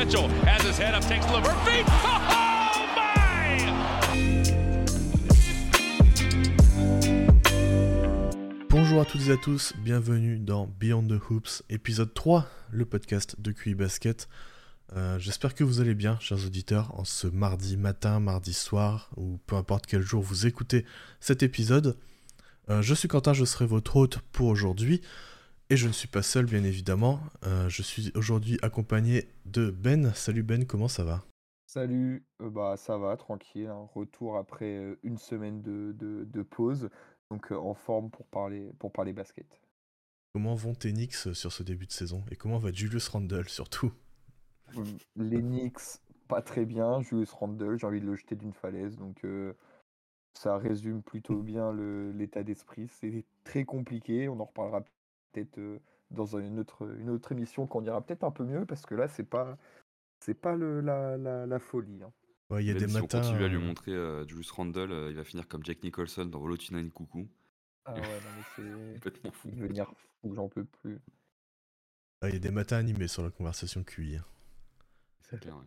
Oh! Bonjour à toutes et à tous, bienvenue dans Beyond the Hoops, épisode 3, le podcast de QI Basket. Euh, J'espère que vous allez bien, chers auditeurs, en ce mardi matin, mardi soir, ou peu importe quel jour vous écoutez cet épisode. Euh, je suis Quentin, je serai votre hôte pour aujourd'hui. Et je ne suis pas seul, bien évidemment. Euh, je suis aujourd'hui accompagné de Ben. Salut Ben, comment ça va? Salut, euh, bah ça va, tranquille. hein. Retour après euh, une semaine de, de- de pause, donc euh, en forme pour parler, pour parler basket. Comment vont tes Knicks sur ce début de saison? Et comment va Julius Randle surtout? Euh, Les Knicks, pas très bien. Julius Randle, j'ai envie de le jeter d'une falaise, donc ça résume plutôt bien l'état d'esprit. C'est très compliqué, on en reparlera peut-être euh, dans une autre, une autre émission qu'on ira peut-être un peu mieux, parce que là, c'est pas, c'est pas le, la, la, la folie. hein. Ouais, Il y a Même des si matins. on continue à lui euh, montrer euh, Julius Randle, euh, il va finir comme Jack Nicholson dans Tonight Coucou. Ah ouais, non, mais c'est... Complètement fou. Il va devenir fou, j'en peux plus. il y a des matins animés sur la conversation QI. hein. C'est clair, ouais.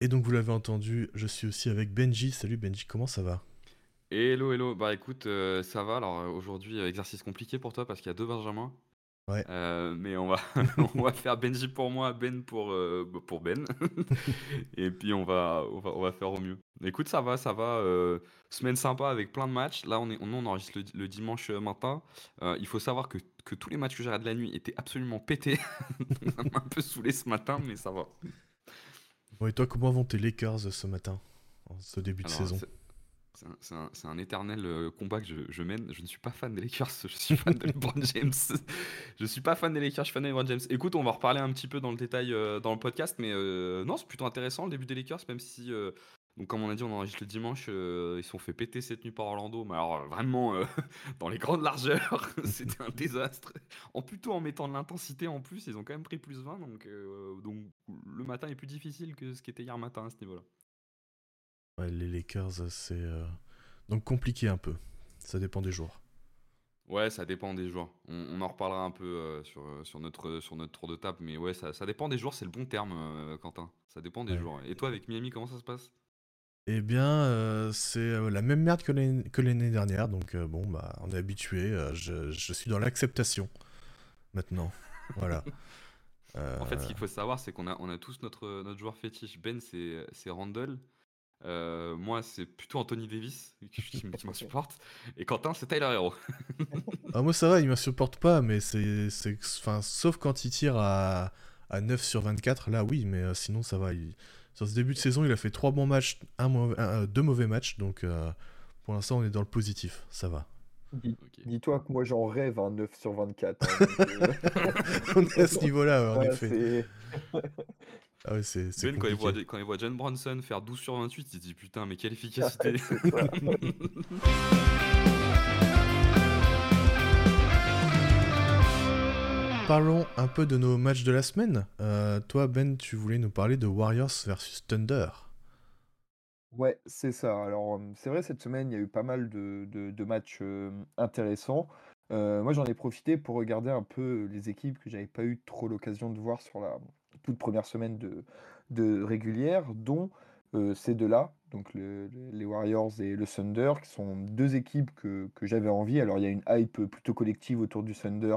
Et donc vous l'avez entendu, je suis aussi avec Benji. Salut Benji, comment ça va? Hello, hello. Bah écoute, euh, ça va. Alors euh, aujourd'hui, euh, exercice compliqué pour toi parce qu'il y a deux Benjamins. Ouais. Mais on va, on va faire Benji pour moi, Ben pour, pour Ben. Et puis on va, on, va, on va faire au mieux. Écoute, ça va, ça va. semaine sympa avec plein de matchs. Là, on, est, on, on enregistre le, le dimanche matin. Il faut savoir que, que tous les matchs que j'ai regardés la nuit étaient absolument pétés. Ça m'a un peu saoulé ce matin, mais ça va. Bon et toi, comment vont tes Lakers ce matin En ce début de saison? C'est- un, éternel euh, combat que je, je mène. Je ne suis pas fan des Lakers, je suis fan de LeBron James. je suis pas fan des Lakers, je suis fan de LeBron James. Écoute, on va reparler un petit peu dans le détail euh, dans le podcast, mais euh, non, c'est plutôt intéressant le début des Lakers, même si, euh, donc comme on a dit, on enregistre le dimanche, ils se sont fait péter cette nuit par Orlando, mais alors vraiment dans les grandes largeurs, c'était un désastre. En plutôt en mettant de l'intensité en plus, ils ont quand même pris plus 20, donc, donc le matin est plus difficile que ce qui était hier matin à ce niveau-là. Ouais, Les Lakers, c'est euh, donc compliqué un peu. Ça dépend des jours. Ouais, ça dépend des jours. On, on en reparlera un peu euh, sur, euh, sur, notre, sur notre tour de table, mais ouais, ça, ça dépend des jours, c'est le bon terme, euh, Quentin. Ça dépend des Ouais. jours. Et toi, avec Miami, comment ça se passe? Eh bien, c'est la même merde que l'année dernière, donc bon, bah, on est habitué. je, je suis dans l'acceptation maintenant. Voilà. En fait, ce qu'il faut savoir, c'est qu'on a, on a tous notre, notre joueur fétiche. Ben, c'est c'est Randall. Euh, moi, c'est plutôt Anthony Davis, qui, m'insupporte. Et Quentin, c'est Tyler Hero. Ah, moi ça va, il m'insupporte pas, mais c'est. c'est- Enfin, sauf quand il tire à, à 9 sur 24, là oui, mais euh, sinon ça va. il- Sur ce début de saison, il a fait 3 bons matchs, un mauvais- un- euh, deux mauvais matchs, donc euh, pour l'instant on est dans le positif, ça va. Dis-toi que moi j'en rêve un 9 sur 24. hein, donc, euh, on est à ce niveau-là, ouais, en ouais, effet. Ah ouais, c'est c'est Ben, quand il, voit, quand il voit John Bronson faire 12 sur 28, il se dit putain, mais quelle efficacité. Parlons un peu de nos matchs de la semaine. Euh, toi, Ben, tu voulais nous parler de Warriors versus Thunder. Ouais, c'est ça. Alors, euh, c'est vrai, cette semaine, il y a eu pas mal de, de- de matchs euh, intéressants. Euh, moi, j'en ai profité pour regarder un peu les équipes que j'avais pas eu trop l'occasion de voir sur la toute première semaine de, de régulière, dont euh, ces deux-là, donc le- le- les Warriors et le Thunder, qui sont deux équipes que, que j'avais envie. Alors, il y a une hype plutôt collective autour du Thunder,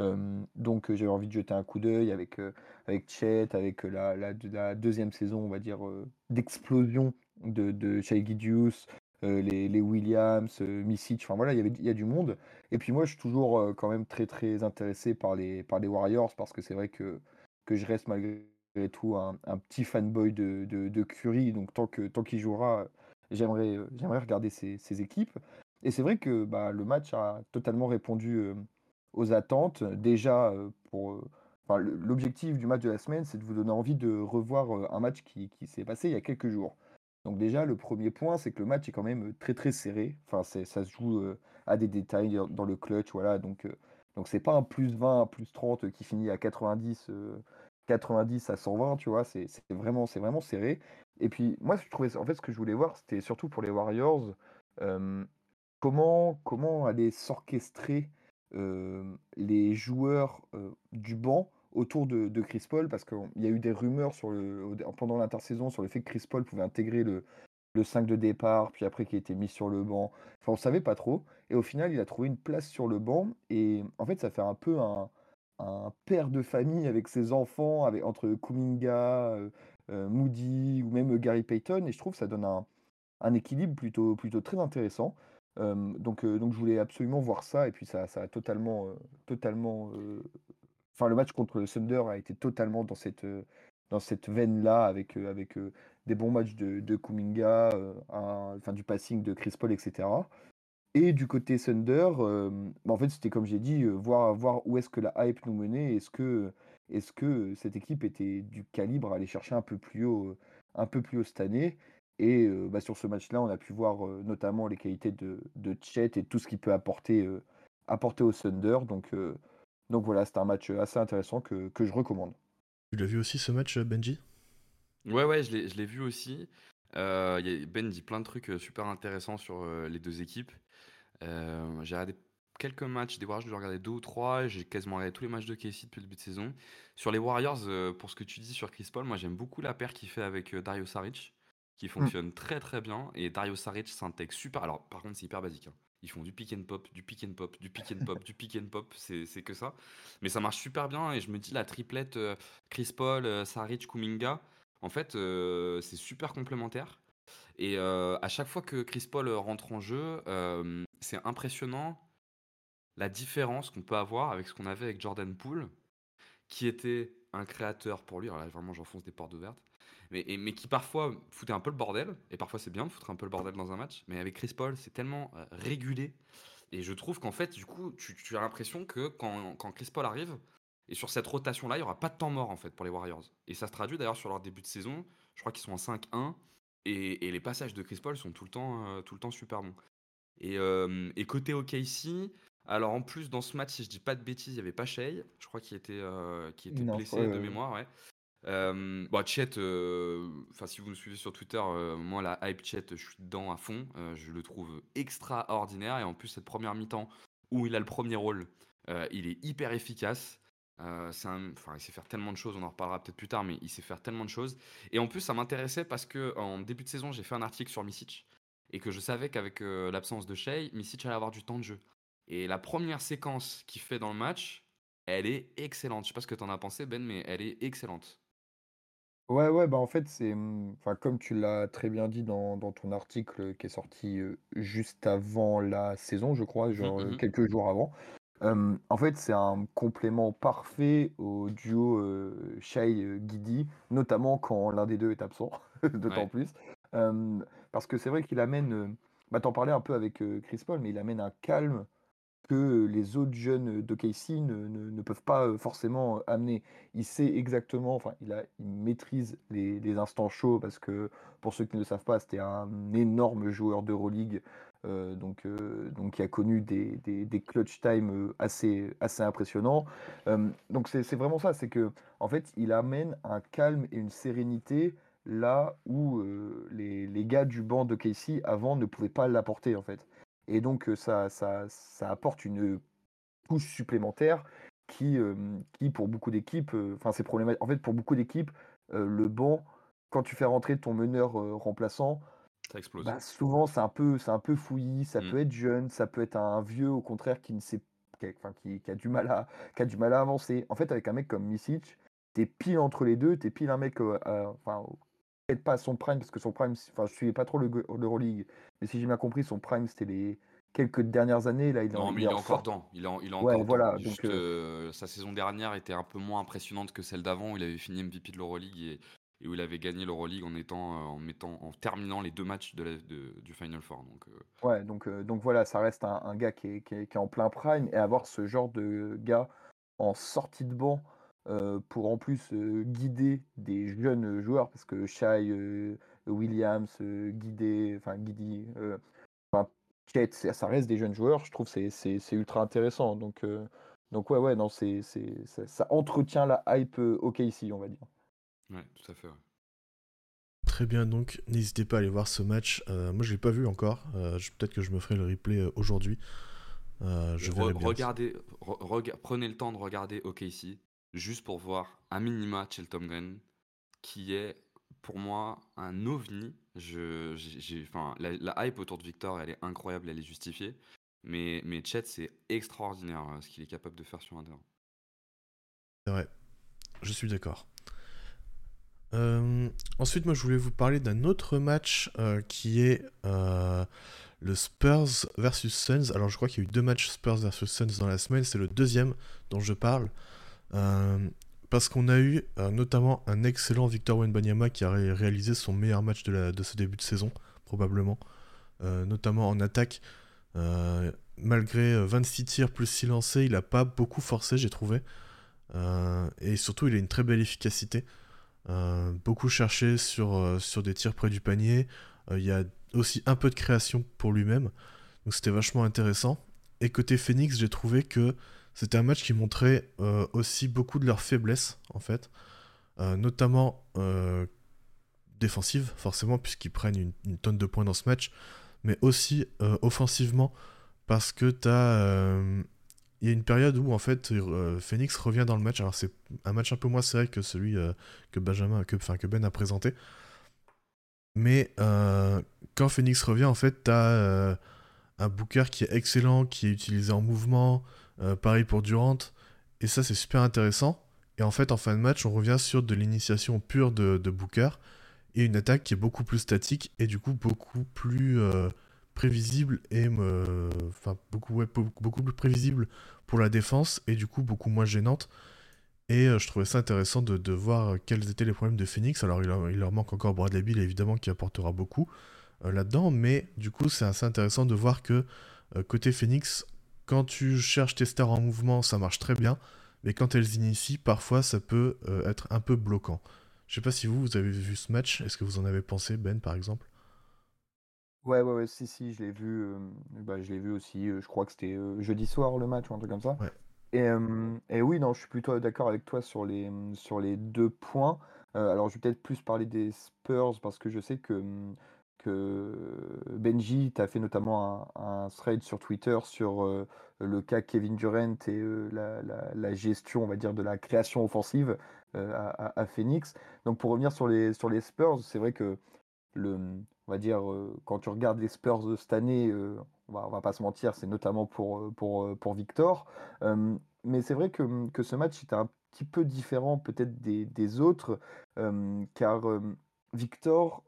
euh, donc euh, j'avais envie de jeter un coup d'œil avec, avec Chet, avec la, la, deuxième saison, on va dire, d'explosion de, de Shai euh, les, Williams, euh, enfin voilà, il y a du monde. Et puis moi, je suis toujours quand même très très intéressé par les, par les Warriors parce que c'est vrai que, que je reste malgré tout un, petit fanboy de, de, Curry. Donc tant que tant qu'il jouera, j'aimerais regarder ces, ces équipes. Et c'est vrai que bah, le match a totalement répondu aux attentes. Déjà, pour enfin, l'objectif du match de la semaine, c'est de vous donner envie de revoir un match qui, qui s'est passé il y a quelques jours. Donc déjà, le premier point, c'est que le match est quand même très très serré. Enfin, ça se joue à des détails dans- le clutch, voilà. Donc, donc c'est pas un plus 20, un plus 30 qui finit à 90, euh, 90 à 120, tu vois. C'est, vraiment, vraiment serré. Et puis moi, je trouvais, en fait, ce que je voulais voir, c'était surtout pour les Warriors, comment comment aller s'orchestrer les joueurs du banc autour de, de Chris Paul parce qu'il y a eu des rumeurs sur le, pendant l'intersaison sur le fait que Chris Paul pouvait intégrer le, le 5 de départ, puis après qui a été mis sur le banc. Enfin, on savait pas trop. Et au final, il a trouvé une place sur le banc. Et en fait, ça fait un peu un, un père de famille avec ses enfants, avec, entre Kuminga, euh, euh, Moody ou même Gary Payton. Et je trouve que ça donne un, un équilibre plutôt, plutôt très intéressant. Euh, donc, donc je voulais absolument voir ça. Et puis ça, ça a totalement, totalement enfin le match contre le Thunder a été totalement dans cette, dans cette veine-là, avec, avec des bons matchs de, de Kuminga, enfin, du passing de Chris Paul, etc. Et du côté Thunder, bah, en fait, c'était comme j'ai dit, voir, voir où est-ce que la hype nous menait. Est-ce que, est que cette équipe était du calibre à aller chercher un peu plus haut, un peu plus haut cette année? Et bah, sur ce match-là, on a pu voir notamment les qualités de, de Chet et tout ce qu'il peut apporter, apporter au Thunder. Donc, donc voilà, c'était un match assez intéressant que, que je recommande. Tu l'as vu aussi ce match, Benji? Ouais, ouais, je l'ai vu aussi. Euh, ben dit plein de trucs super intéressants sur les deux équipes. Euh, j'ai regardé quelques matchs des Warriors, je dois regarder deux ou trois. J'ai quasiment regardé tous les matchs de KC depuis le début de saison. Sur les Warriors, pour ce que tu dis sur Chris Paul, moi j'aime beaucoup la paire qu'il fait avec Dario Saric, qui mmh. fonctionne très très bien. Et Dario Saric s'intègre super. Alors, par contre, c'est hyper basique. Hein. Ils font du pick and pop, du pick and pop, du pick and pop, du pick and pop, c'est que ça. Mais ça marche super bien et je me dis la triplette euh, Chris Paul, euh, Saric, Kuminga, en fait, euh, c'est super complémentaire. Et à chaque fois que Chris Paul rentre en jeu, c'est impressionnant la différence qu'on peut avoir avec ce qu'on avait avec Jordan Poole, qui était un créateur pour lui. Alors là, vraiment, j'enfonce des portes ouvertes mais, qui parfois foutait un peu le bordel, et parfois c'est bien de foutre un peu le bordel dans un match, mais avec Chris Paul, c'est tellement euh, régulé, et je trouve qu'en fait, du coup, tu, as l'impression que quand, Chris Paul arrive, et sur cette rotation-là, il n'y aura pas de temps mort en fait pour les Warriors. Et ça se traduit d'ailleurs sur leur début de saison, je crois qu'ils sont en 5-1, et, les passages de Chris Paul sont tout le temps, euh, tout le temps super bons. Et, euh, et côté OKC, alors en plus dans ce match, si je dis pas de bêtises, il y avait pas Shea, je crois qu'il était, qui était blessé de mémoire, ouais. Euh, bon, Chet, euh, enfin si vous me suivez sur Twitter, euh, moi la hype Chet, je suis dedans à fond. je le trouve extraordinaire et en plus cette première mi-temps où il a le premier rôle, il est hyper efficace. C'est enfin, il sait faire tellement de choses, on en reparlera peut-être plus tard, mais il sait faire tellement de choses. Et en plus, ça m'intéressait parce que en début de saison, j'ai fait un article sur Misic et que je savais qu'avec l'absence de Shea, Misic allait avoir du temps de jeu. Et la première séquence qu'il fait dans le match, elle est excellente. Je sais pas ce que tu en as pensé, Ben, mais elle est excellente. Ouais, ouais, bah, en fait, c'est, mmh, enfin, comme tu l'as très bien dit dans dans ton article, qui est sorti, juste avant la saison, je crois, mmh, genre, mmh quelques jours avant. En fait, c'est un complément parfait au duo, heu, Shai, notamment quand l'un des deux est absent, d'autant plus. parce que c'est vrai qu'il amène, bah, tu parlais un peu avec, Chris Paul, mais il amène un calme que les autres jeunes de Casey ne, ne, peuvent pas forcément amener. Il sait exactement, enfin, il, a, il maîtrise les, les, instants chauds parce que, pour ceux qui ne le savent pas, c'était un énorme joueur d'Euroleague, euh, donc, euh, donc qui a connu des, des, clutch time assez, assez impressionnants. Euh, donc c'est vraiment ça, c'est que en fait, il amène un calme et une sérénité là où les, les, gars du banc de Casey avant ne pouvaient pas l'apporter en fait. Et donc, ça, ça, ça apporte une couche supplémentaire qui, qui pour beaucoup d'équipes, enfin, c'est problématique. En fait, pour beaucoup d'équipes, le banc, quand tu fais rentrer ton meneur remplaçant, ça explose. Bah, souvent, c'est un peu, c'est un peu fouillis. Ça mmh. peut être jeune, ça peut être un vieux, au contraire, qui ne sait, qui a, enfin, qui, a du mal à, qui a du mal à avancer. En fait, avec un mec comme Misic, t'es pile entre les deux. T'es pile un mec, enfin, peut-être pas à son prime, parce que son prime, enfin, je suivais pas trop l'Euroleague, mais si j'ai bien compris, son prime, c'était les quelques dernières années. Là, il non, mais il, est encore temps. Il est, il est encore voilà, Juste, donc, euh, sa saison dernière était un peu moins impressionnante que celle d'avant, il avait fini MVP de l'Euroleague et, et, où il avait gagné l'Euroleague en étant, euh, en mettant, en terminant les deux matchs du Final Four. Donc, euh. ouais, donc, donc voilà, ça reste un, gars qui est, qui, est, en plein prime et avoir ce genre de gars en sortie de banc pour en plus guider des jeunes joueurs, parce que Shai, Williams, guider, enfin Guidi, Chet, ça reste des jeunes joueurs, je trouve que c'est ultra intéressant. Donc, donc ouais, ouais, non, c'est ça, ça, entretient la hype OKC, on va dire. Ouais, tout à fait. Très bien, donc n'hésitez pas à aller voir ce match. moi, je l'ai pas vu encore. Peut-être que je me ferai le replay aujourd'hui. je Re regardez, prenez le temps de regarder OKC juste pour voir à minima Cheltom Green, qui est pour moi un ovni. Je, j'ai, enfin, la, hype autour de Victor, elle est incroyable, elle est justifiée. Mais, mais Chet, c'est extraordinaire euh, ce qu'il est capable de faire sur un terrain. C'est vrai, je suis d'accord. Euh, ensuite, moi, je voulais vous parler d'un autre match euh, qui est le Spurs versus Suns. Alors, je crois qu'il y a eu deux matchs Spurs versus Suns dans la semaine. C'est le deuxième dont je parle. parce qu'on a eu notamment un excellent Victor Wenbanyama qui a réalisé son meilleur match de, de ce début de saison, probablement. notamment en attaque. malgré 26 tirs plus 6 lancés, il n'a pas beaucoup forcé, j'ai trouvé. et surtout, il a une très belle efficacité. Euh, beaucoup cherché sur, euh, sur des tirs près du panier. Euh, il y a aussi un peu de création pour lui-même. Donc c'était vachement intéressant. Et côté Phoenix, j'ai trouvé que c'était un match qui montrait aussi beaucoup de leurs faiblesses, en fait. notamment défensive, forcément, puisqu'ils prennent une, tonne de points dans ce match. Mais aussi offensivement, parce que tu as il y a une période où en fait euh, Phoenix revient dans le match. Alors c'est un match un peu moins serré que celui euh, que Benjamin, que, Ben a présenté. Mais euh, quand Phoenix revient, en fait, t'as un Booker qui est excellent, qui est utilisé en mouvement. pareil pour Durant. Et ça, c'est super intéressant. Et en fait, en fin de match, on revient sur de l'initiation pure de, Booker et une attaque qui est beaucoup plus statique et du coup beaucoup plus prévisible et enfin beaucoup, beaucoup plus prévisible pour la défense et du coup beaucoup moins gênante. Et euh, je trouvais ça intéressant de, voir quels étaient les problèmes de Phoenix. Alors il, leur manque encore Bradley Bill évidemment qui apportera beaucoup euh, là-dedans, mais du coup c'est assez intéressant de voir que euh, côté Phoenix, quand tu cherches tes stars en mouvement, ça marche très bien, mais quand elles initient, parfois ça peut être un peu bloquant. Je sais pas si vous, vous avez vu ce match, est-ce que vous en avez pensé, Ben par exemple? Ouais, ouais, ouais, si, si, je l'ai vu, bah, je l'ai vu aussi, je crois que c'était, jeudi soir le match ou un truc comme ça et et oui, non, je suis plutôt d'accord avec toi sur les, sur les 2 points. alors je vais peut-être plus parler des Spurs parce que je sais que, que Benji t'a fait notamment un thread sur Twitter sur, le cas Kevin Durant et la gestion, on va dire, de la création offensive, à Phoenix. Donc pour revenir sur les sur les Spurs, c'est vrai que le on va dire, quand tu regardes les Spurs de cette année, on va, va pas se mentir, c'est notamment pour, pour, pour Victor. mais c'est vrai que, que, ce match était un petit peu différent peut-être des, autres, car Victor,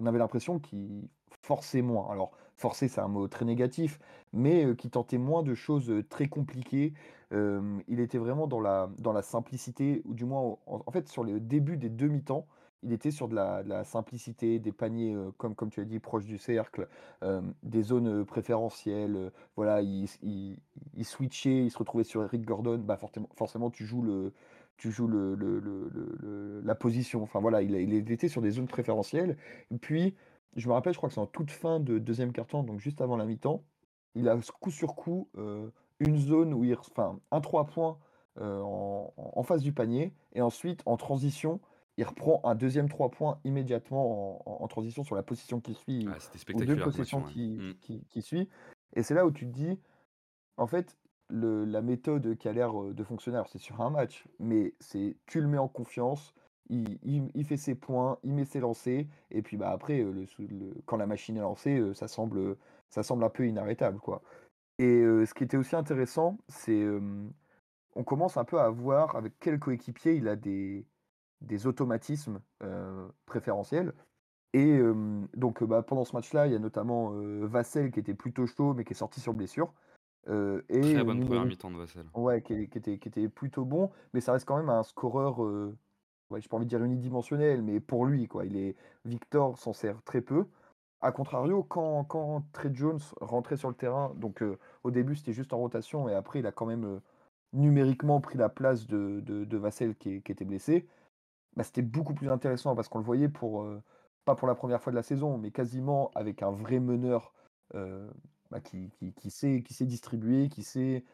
on avait l'impression qu'il forçait moins. Alors, forcer, c'est un mot très négatif, mais tentait moins de choses très compliquées. il était vraiment dans la, dans la simplicité, ou du moins, en fait, sur le début des demi-temps, il était sur de la, simplicité, des paniers, euh, comme, comme tu as dit, proches du cercle, euh, des zones euh, préférentielles. voilà, il, switchait, il se retrouvait sur Eric Gordon. Bah, forcément, forcément tu joues, le, tu joues le, la position. Enfin voilà, il, était sur des zones préférentielles. Puis, je me rappelle, je crois que c'est en toute fin de deuxième carton, donc juste avant la mi-temps, il a coup sur coup une zone où il. Enfin, un 3 points en face du panier, et ensuite en transition il reprend un deuxième 3 points immédiatement en, transition sur la position qui suit, ah, ou deux positions mmh. qui, qui, suit. Et c'est là où tu te dis, en fait, le, la méthode qui a l'air de fonctionner, c'est sur un match, mais c'est tu le mets en confiance, il, il, fait ses points, il met ses lancers, et puis bah, après, le, quand la machine est lancée, ça semble, ça semble un peu inarrêtable. quoi. Et ce qui était aussi intéressant, c'est on commence un peu à voir avec quel coéquipier il a des, des automatismes préférentiels. Et donc bah, pendant ce match-là, il y a notamment Vassel qui était plutôt chaud mais qui est sorti sur blessure. et Très bonne première mi-temps de Vassel. Ouais, qui, était, qui était plutôt bon, mais ça reste quand même un scoreur, ouais, je pas envie de dire unidimensionnel, mais pour lui, quoi. Il est Victor s'en sert très peu. A contrario, quand, quand Trey Jones rentrait sur le terrain, donc au début c'était juste en rotation, et après il a quand même numériquement pris la place de, de, Vassel qui, qui, était blessé. Bah, c'était beaucoup plus intéressant parce qu'on le voyait pour, pas pour la première fois de la saison, mais quasiment avec un vrai meneur bah, qui, qui, sait, qui sait distribuer, qui sait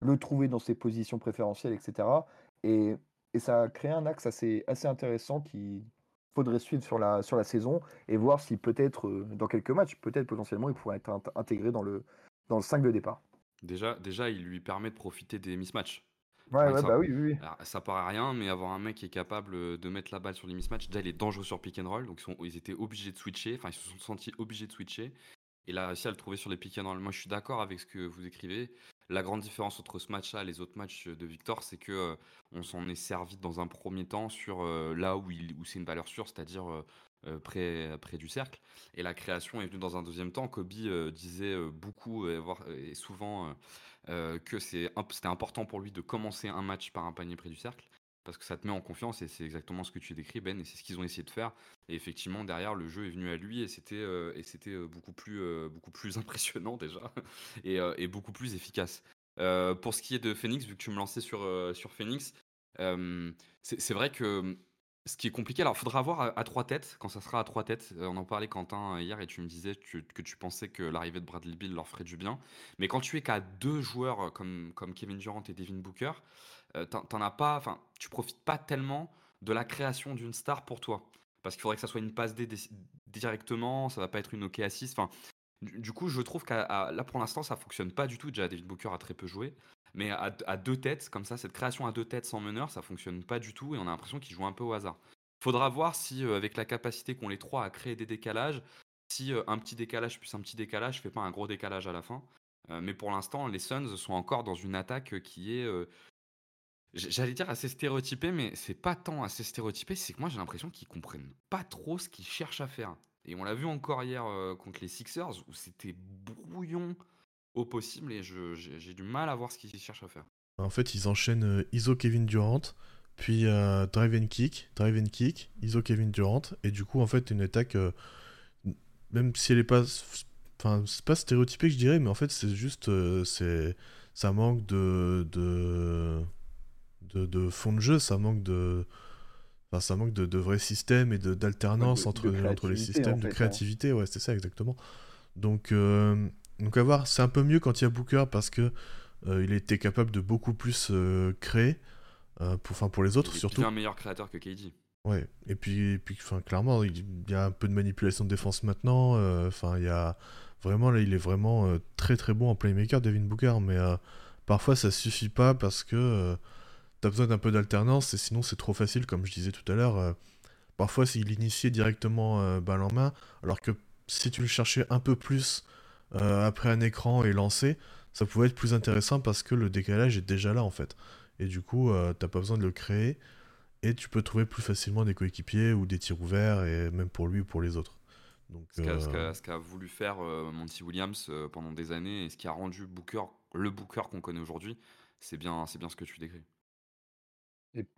le trouver dans ses positions préférentielles, etc. Et, et ça a créé un axe assez, assez intéressant qu'il faudrait suivre sur la, sur la saison et voir si peut-être dans quelques matchs, peut-être potentiellement, il pourrait être intégré dans le, dans le 5 de départ. Déjà, déjà, il lui permet de profiter des mismatchs. Ouais, ouais, bah oui, oui. ça paraît rien, mais avoir un mec qui est capable de mettre la balle sur les mismatchs, déjà il est dangereux sur pick and roll, donc ils, sont, ils étaient obligés de switcher, enfin ils se sont sentis obligés de switcher. Et a réussi à le trouver sur les pick and roll. Moi, je suis d'accord avec ce que vous écrivez. La grande différence entre ce match-là et les autres matchs de Victor, c'est que euh, on s'en est servi dans un premier temps sur euh, là où, où c'est une valeur sûre, c'est-à-dire euh, près, près du cercle. Et la création est venue dans un deuxième temps. Kobe disait beaucoup et, et souvent que c'était important pour lui de commencer un match par un panier près du cercle parce que ça te met en confiance et c'est exactement ce que tu décris Ben et c'est ce qu'ils ont essayé de faire et effectivement derrière le jeu est venu à lui et c'était euh, c'était euh, beaucoup plus euh, beaucoup plus impressionnant déjà et, et, beaucoup plus efficace. pour ce qui est de Phoenix, vu que tu me lançais sur sur Phoenix, c'est vrai que ce qui est compliqué, alors il faudra voir à, trois têtes, quand ça sera à trois têtes. on en parlait, Quentin, hier, et tu me disais que, tu pensais que l'arrivée de Bradley Bill leur ferait du bien. Mais quand tu es qu'à deux joueurs comme, comme Kevin Durant et Devin Booker, euh, t'en as pas, enfin, tu profites pas tellement de la création d'une star pour toi. Parce qu'il faudrait que ça soit une passe D directement, ça va pas être une OK assist. Enfin, du, coup, je trouve que là pour l'instant, ça fonctionne pas du tout. Déjà, David Booker a très peu joué. Mais à, deux têtes, comme ça, cette création à deux têtes sans meneur, ça fonctionne pas du tout et on a l'impression qu'il joue un peu au hasard. Faudra voir si, euh, avec la capacité qu'ont les trois à créer des décalages, si euh, un petit décalage plus un petit décalage fait pas un gros décalage à la fin. mais pour l'instant, les Suns sont encore dans une attaque qui est J'allais dire assez stéréotypé, mais c'est pas tant assez stéréotypé, c'est que moi j'ai l'impression qu'ils comprennent pas trop ce qu'ils cherchent à faire. Et on l'a vu encore hier euh, contre les Sixers, où c'était brouillon au possible, et j'ai du mal à voir ce qu'ils cherchent à faire. En fait, ils enchaînent euh, ISO Kevin Durant, puis euh, drive and kick, drive and kick, ISO Kevin Durant, et du coup, en fait, une attaque, même si elle est pas. Enfin, c'est pas stéréotypé je dirais, mais en fait, c'est juste. c'est ça manque de de, fond de jeu, ça manque de. Enfin, ça manque de, de vrais systèmes et d'alternance entre, entre les systèmes, de hein. créativité, ouais, c'est ça exactement. Donc, euh, donc à voir, c'est un peu mieux quand il y a Booker parce que euh, il était capable de beaucoup plus euh, créer, pour, enfin, pour les autres il surtout. un meilleur créateur que KD. Ouais, et puis, et puis enfin, clairement, il y a un peu de manipulation de défense maintenant. Enfin, il y a vraiment, là, il est vraiment très très bon en playmaker, Devin Booker, mais parfois ça suffit pas parce que t'as besoin d'un peu d'alternance, et sinon c'est trop facile, comme je disais tout à l'heure. Euh, parfois, s'il initiait directement euh, balle en main, alors que si tu le cherchais un peu plus euh, après un écran et lancé, ça pouvait être plus intéressant parce que le décalage est déjà là en fait. Et du coup, t'as pas besoin de le créer, et tu peux trouver plus facilement des coéquipiers ou des tirs ouverts, et même pour lui ou pour les autres. Donc, ce qu'a voulu faire Monty Williams pendant des années et ce qui a rendu Booker le Booker qu'on connaît aujourd'hui, c'est bien, bien ce que tu décris.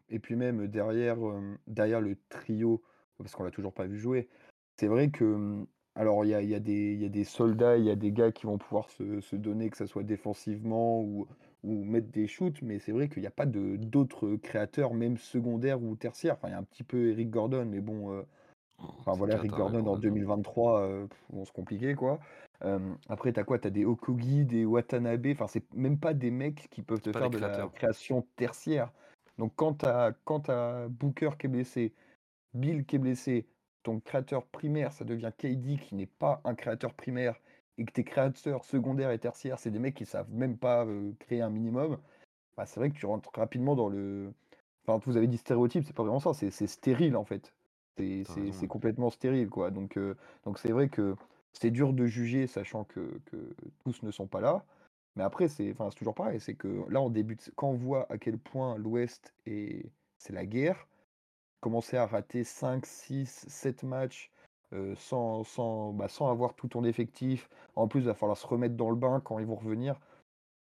Et puis même derrière, derrière le trio, parce qu'on l'a toujours pas vu jouer, c'est vrai que, alors il y a y a des y a des soldats, il y a des gars qui vont pouvoir se se donner, que ça soit défensivement ou ou mettre des shoots, mais c'est vrai qu'il y a pas de d'autres créateurs, même secondaires ou tertiaires. Enfin, il y a un petit peu Eric Gordon, mais bon, oh, enfin voilà, Eric Gordon en 2023, euh, bon, c'est compliqué quoi. après, tu as quoi? Tu as des Okogi, des Watanabe, enfin, c'est même pas des mecs qui peuvent te faire de la création tertiaire. Donc quand tu as, Booker qui est blessé, Bill qui est blessé, ton créateur primaire, ça devient KD qui n'est pas un créateur primaire, et que tes créateurs secondaires et tertiaires, c'est des mecs qui savent même pas créer un minimum, bah, c'est vrai que tu rentres rapidement dans le. Enfin, vous avez dit stéréotype, c'est pas vraiment ça, c'est stérile en fait. C'est complètement stérile, quoi. Donc donc c'est vrai que c'est dur de juger, sachant que, que tous ne sont pas là. Mais après, c'est enfin, toujours pareil, c'est que là, on débute quand on voit à quel point l'Ouest est c'est la guerre, commencer à rater 5, 6, 7 matchs, sans sans, bah, sans avoir tout ton effectif. En plus, il va falloir se remettre dans le bain quand ils vont revenir.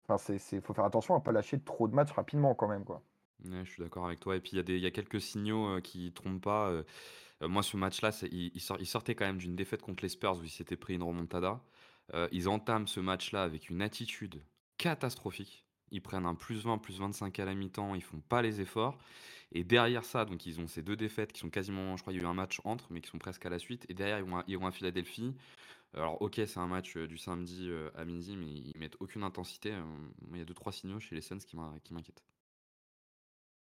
Enfin, c'est faut faire attention à pas lâcher trop de matchs rapidement quand même, quoi. je suis d'accord avec toi et puis il y a il y a quelques signaux, qui trompent pas, moi ce match-là, il il sortait quand même d'une défaite contre les Spurs où il s'était pris une remontada. Euh, ils entament ce match-là avec une attitude catastrophique. Ils prennent un plus 20, plus 25 à la mi-temps, ils font pas les efforts. Et derrière ça, donc ils ont ces deux défaites qui sont quasiment, je crois, il y a eu un match entre, mais qui sont presque à la suite. Et derrière, ils vont à, ils vont à Philadelphie. Alors, ok, c'est un match euh, du samedi euh, à midi, mais ils mettent aucune intensité. il y a deux trois signaux chez les Suns qui m'inquiètent.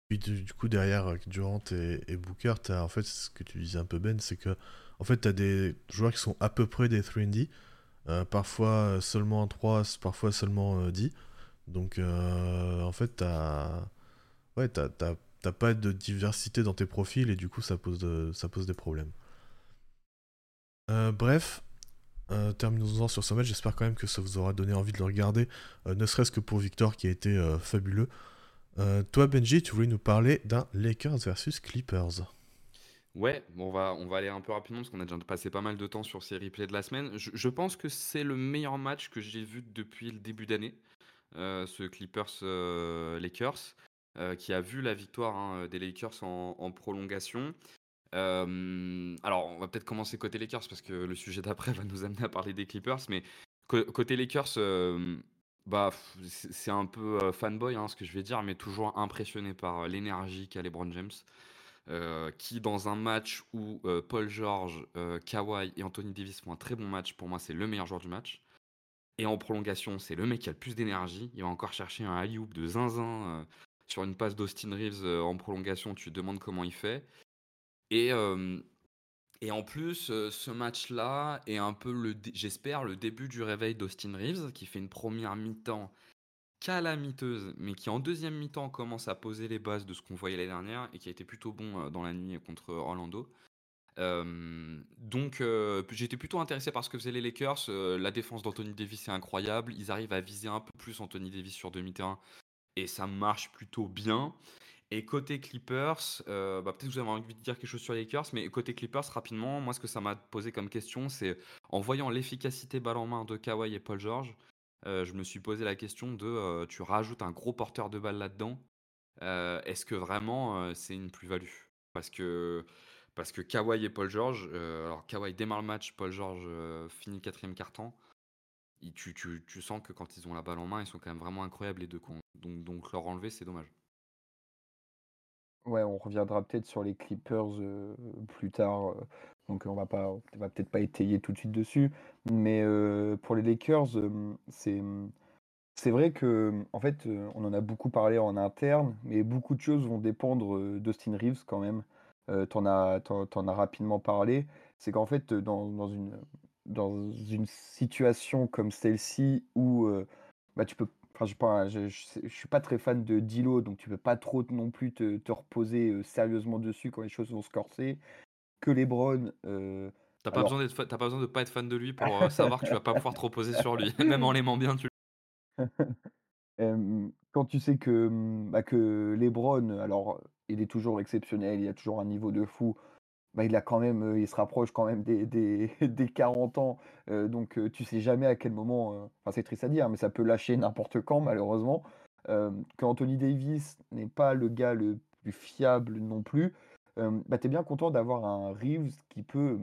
Puis du, coup, derrière Durant et, Booker, as, en fait, ce que tu disais un peu Ben, c'est que en fait, tu as des joueurs qui sont à peu près des 3D, euh, parfois seulement 3, parfois seulement 10. Donc euh, en fait, t'as ouais, pas de diversité dans tes profils et du coup, ça pose, ça pose des problèmes. Euh, bref, euh, terminons-en sur ce match. J'espère quand même que ça vous aura donné envie de le regarder, ne serait-ce que pour Victor qui a été fabuleux. Toi, Benji, tu voulais nous parler d'un Lakers versus Clippers. Ouais, bon, on va, on va aller un peu rapidement parce qu'on a déjà passé pas mal de temps sur ces replays de la semaine. Je pense que c'est le meilleur match que j'ai vu depuis le début d'année, euh, ce Clippers-Lakers, qui a vu la victoire hein, des Lakers en, prolongation. Euh, alors, on va peut-être commencer côté Lakers parce que le sujet d'après va nous amener à parler des Clippers. Mais côté Lakers, euh, bah, c'est un peu euh, fanboy hein, ce que je vais dire, mais toujours impressionné par euh, l'énergie qu'a LeBron James. euh, qui, dans un match où euh, Paul George, euh, Kawhi et Anthony Davis font un très bon match, pour moi, c'est le meilleur joueur du match. Et en prolongation, c'est le mec qui a le plus d'énergie. Il va encore chercher un alley-oop de zinzin euh, sur une passe d'Austin Reeves euh, en prolongation. Tu te demandes comment il fait. Et, euh, en plus, ce match-là est un peu, j'espère, le début du réveil d'Austin Reeves, qui fait une première mi-temps calamiteuse, mais qui en deuxième mi-temps commence à poser les bases de ce qu'on voyait l'année dernière et qui a été plutôt bon dans la nuit contre Orlando. Donc j'étais plutôt intéressé par ce que faisaient les Lakers. La défense d'Anthony Davis est incroyable. Ils arrivent à viser un peu plus Anthony Davis sur demi-terrain et ça marche plutôt bien. Et côté Clippers, bah, peut-être que vous avez envie de dire quelque chose sur les Lakers, mais côté Clippers, rapidement, moi ce que ça m'a posé comme question, c'est en voyant l'efficacité balle en main de Kawhi et Paul George, je me suis posé la question de tu rajoutes un gros porteur de balle là-dedans, est-ce que vraiment c'est une plus-value? Parce que parce que Kawhi et Paul George, euh, alors Kawhi démarre le match, Paul George euh, finit quatrième. Il- Tu, sens que quand ils ont la balle en main, ils sont quand même vraiment incroyables les deux. Donc, leur enlever, c'est dommage. Ouais, on reviendra peut-être sur les Clippers euh, plus tard, euh, donc on va pas, on va peut-être pas étayer tout de suite dessus. Mais pour les Lakers, c'est c'est vrai que en fait, on en a beaucoup parlé en interne, mais beaucoup de choses vont dépendre d'Austin Reeves quand même. Euh, t'en as, t'en, t'en as rapidement parlé. C'est qu'en fait, euh, dans, dans une dans une situation comme celle-ci où euh, bah, tu peux Enfin, je, je suis pas très fan de Dilo, donc tu peux pas trop non plus te, te reposer euh, sérieusement dessus quand les choses vont se corser. Que LeBron, euh, T'as pas besoin t'as pas besoin de pas être fan de lui pour savoir que tu vas pas pouvoir te reposer sur lui, même en l'aimant bien. Tu... quand tu sais que, hum, bah, que LeBron, alors il est toujours exceptionnel, il a toujours un niveau de fou, bah, il a quand même, euh, il se rapproche quand même des, des, des 40 ans, euh, donc euh, tu sais jamais à quel moment, c'est triste à dire, mais ça peut lâcher n'importe quand malheureusement. Euh, Anthony Davis n'est pas le gars le plus fiable non plus, bah, tu es bien content d'avoir un Reeves qui peut,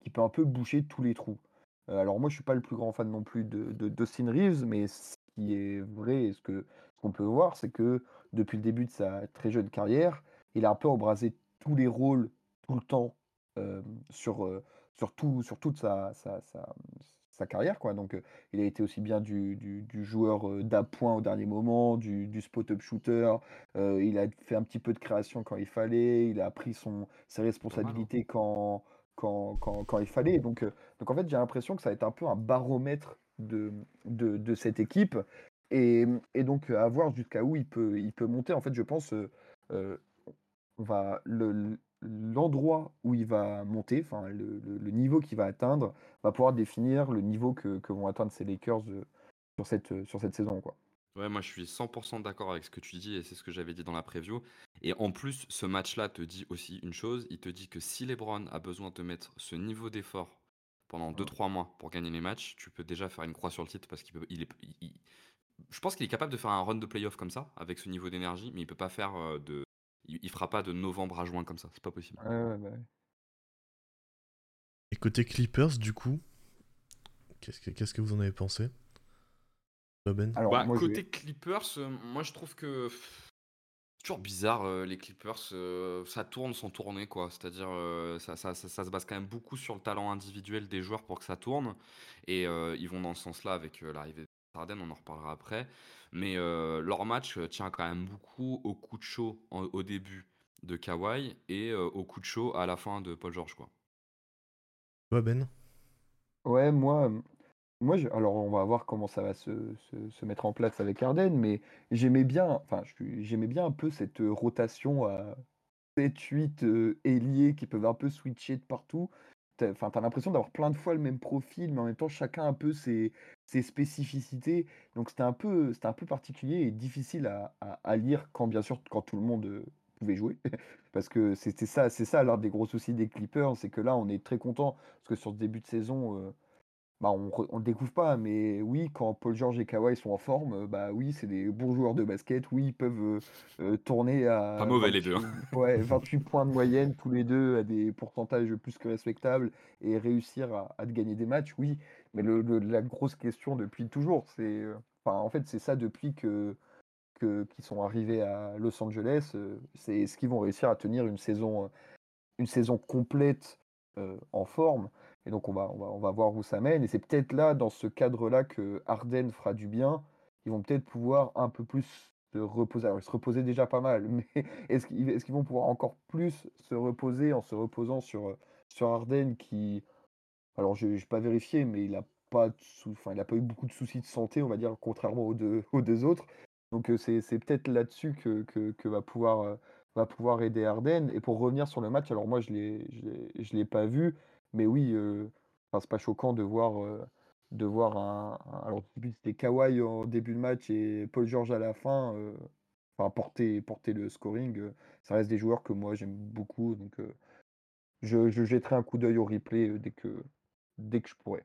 qui peut un peu boucher tous les trous. Alors moi je suis pas le plus grand fan non plus de, de, d'Austin Reeves, mais ce qui est vrai ce que ce qu'on peut voir, c'est que depuis le début de sa très jeune carrière, il a un peu embrasé tous les rôles tout le temps euh, sur, euh, sur, tout- sur toute sa, sa, sa- sa carrière. Quoi. Donc, euh, il a été aussi bien du, du- du joueur d'appoint au dernier moment, du, du spot-up shooter. il a fait un petit peu de création quand il fallait. Il a pris son, ses hein. responsabilités quand, quand, quand, quand il fallait. Donc, donc, en fait, j'ai l'impression que ça va être un peu un baromètre de, de, de cette équipe. Et, et donc, à voir jusqu'à où il peut, il peut monter. En fait, je pense. euh, on va le l'endroit où il va monter, enfin le, le- le niveau qu'il va atteindre, va pouvoir définir le niveau que, que vont atteindre ces Lakers sur cette, sur cette saison, quoi. Ouais, moi je suis 100% d'accord avec ce que tu dis et c'est ce que j'avais dit dans la preview. Et en plus, ce match-là te dit aussi une chose, il te dit que si LeBron a besoin de mettre ce niveau d'effort pendant 2-3 mois pour gagner les matchs, tu peux déjà faire une croix sur le titre parce qu'il peut, il est, il- je pense qu'il est capable de faire un run de playoff comme ça avec ce niveau d'énergie, mais il peut pas faire euh, de, il, il fera pas de novembre à juin comme ça, c'est pas possible. Ouais, ouais, bah ouais. Et côté Clippers, du coup, qu'est-ce que, qu'est-ce que vous en avez pensé? Ben? Alors, Bah, moi, côté Clippers, euh, moi je trouve que c'est toujours bizarre euh, les Clippers, euh, ça tourne sans tourner quoi. C'est-à-dire euh, ça, ça- ça- ça se base quand même beaucoup sur le talent individuel des joueurs pour que ça tourne. Et euh, ils vont dans ce sens-là avec euh, l'arrivée de Harden, on en reparlera après. Mais euh, leur match euh, tient quand même beaucoup au coup de chaud en- au début de Kawhi et euh, au coup de chaud à la fin de Paul George quoi. Toi, Ben? Ouais, moi, Moi, je alors on va voir comment ça va se se se mettre en place avec Harden, mais j'aimais bien enfin, je j'aimais bien un peu cette, rotation à sept huit heu, ailiers qui peuvent un peu switcher de partout. Enfin, tu as l'impression d'avoir plein de fois le même profil, mais en même temps chacun un peu ses spécificités. Donc c'était un peu un peu particulier et difficile à lire quand bien sûr, quand tout le monde, heu, pouvait jouer. Parce que c'était ça c'est ça l'un des gros soucis des Clippers, c'est que là, on est très content parce que sur ce début de saison, heu bah, on le découvre pas, mais oui, quand Paul George et Kawhi sont en forme, heu, bah, oui, c'est des bons joueurs de basket. Oui, ils peuvent, heu heu, tourner Pas à mauvais les 2. 28 hein. ouais, 28 points de moyenne tous les 2 à des pourcentages plus que respectables et réussir à gagner des matchs, oui. Mais le le la grosse question depuis toujours, c'est, enfin, en fait, c'est ça depuis que qu'ils sont arrivés à Los Angeles, c'est est-ce qu'ils vont réussir à tenir une saison, heu, une saison complète, en forme? Et donc on va on va on va voir où ça mène et c'est peut-être là, dans ce cadre-là, que Harden fera du bien. Ils vont peut-être pouvoir un peu plus se reposer. Alors ils se reposaient déjà pas mal, mais est-ce qu'ils vont pouvoir encore plus se reposer en se reposant sur, sur Harden qui alors j'ai j'ai pas vérifié, mais il a pas enfin a pas eu beaucoup de soucis de santé, on va dire, contrairement aux 2 aux 2 autres. Donc heu, c'est peut-être là-dessus que que va pouvoir, heu, va pouvoir aider Harden et pour revenir sur le match, alors moi je je je l'ai pas vu, mais oui, enfin c'est pas choquant de voir, heu, de voir un un alors c'était Kawhi en début de match et Paul George à la fin, enfin porter porter le scoring, ça reste des joueurs que moi j'aime beaucoup donc je je jetterai un coup d'œil au replay, dès que dès que je pourrai.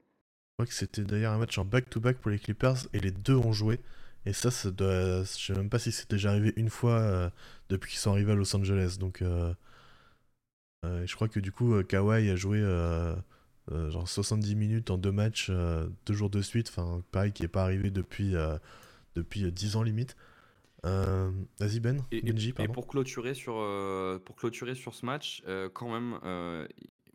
Je crois que c'était d'ailleurs un match en back-to-back pour les Clippers et les deux ont joué. Et ça, ça doit... je sais même pas si c'est déjà arrivé une fois euh, depuis qu'ils sont arrivés à Los Angeles. Donc, euh, euh, je crois que du coup, euh, Kawhi a joué euh, euh, genre 70 minutes en deux matchs, euh, deux jours de suite. Enfin, pareil, qui est pas arrivé depuis, euh, depuis euh, 10 ans limite. Euh, Vas-y Ben, Et, Benji, et pour clôturer sur, euh, pour clôturer sur ce match, euh, quand même, euh,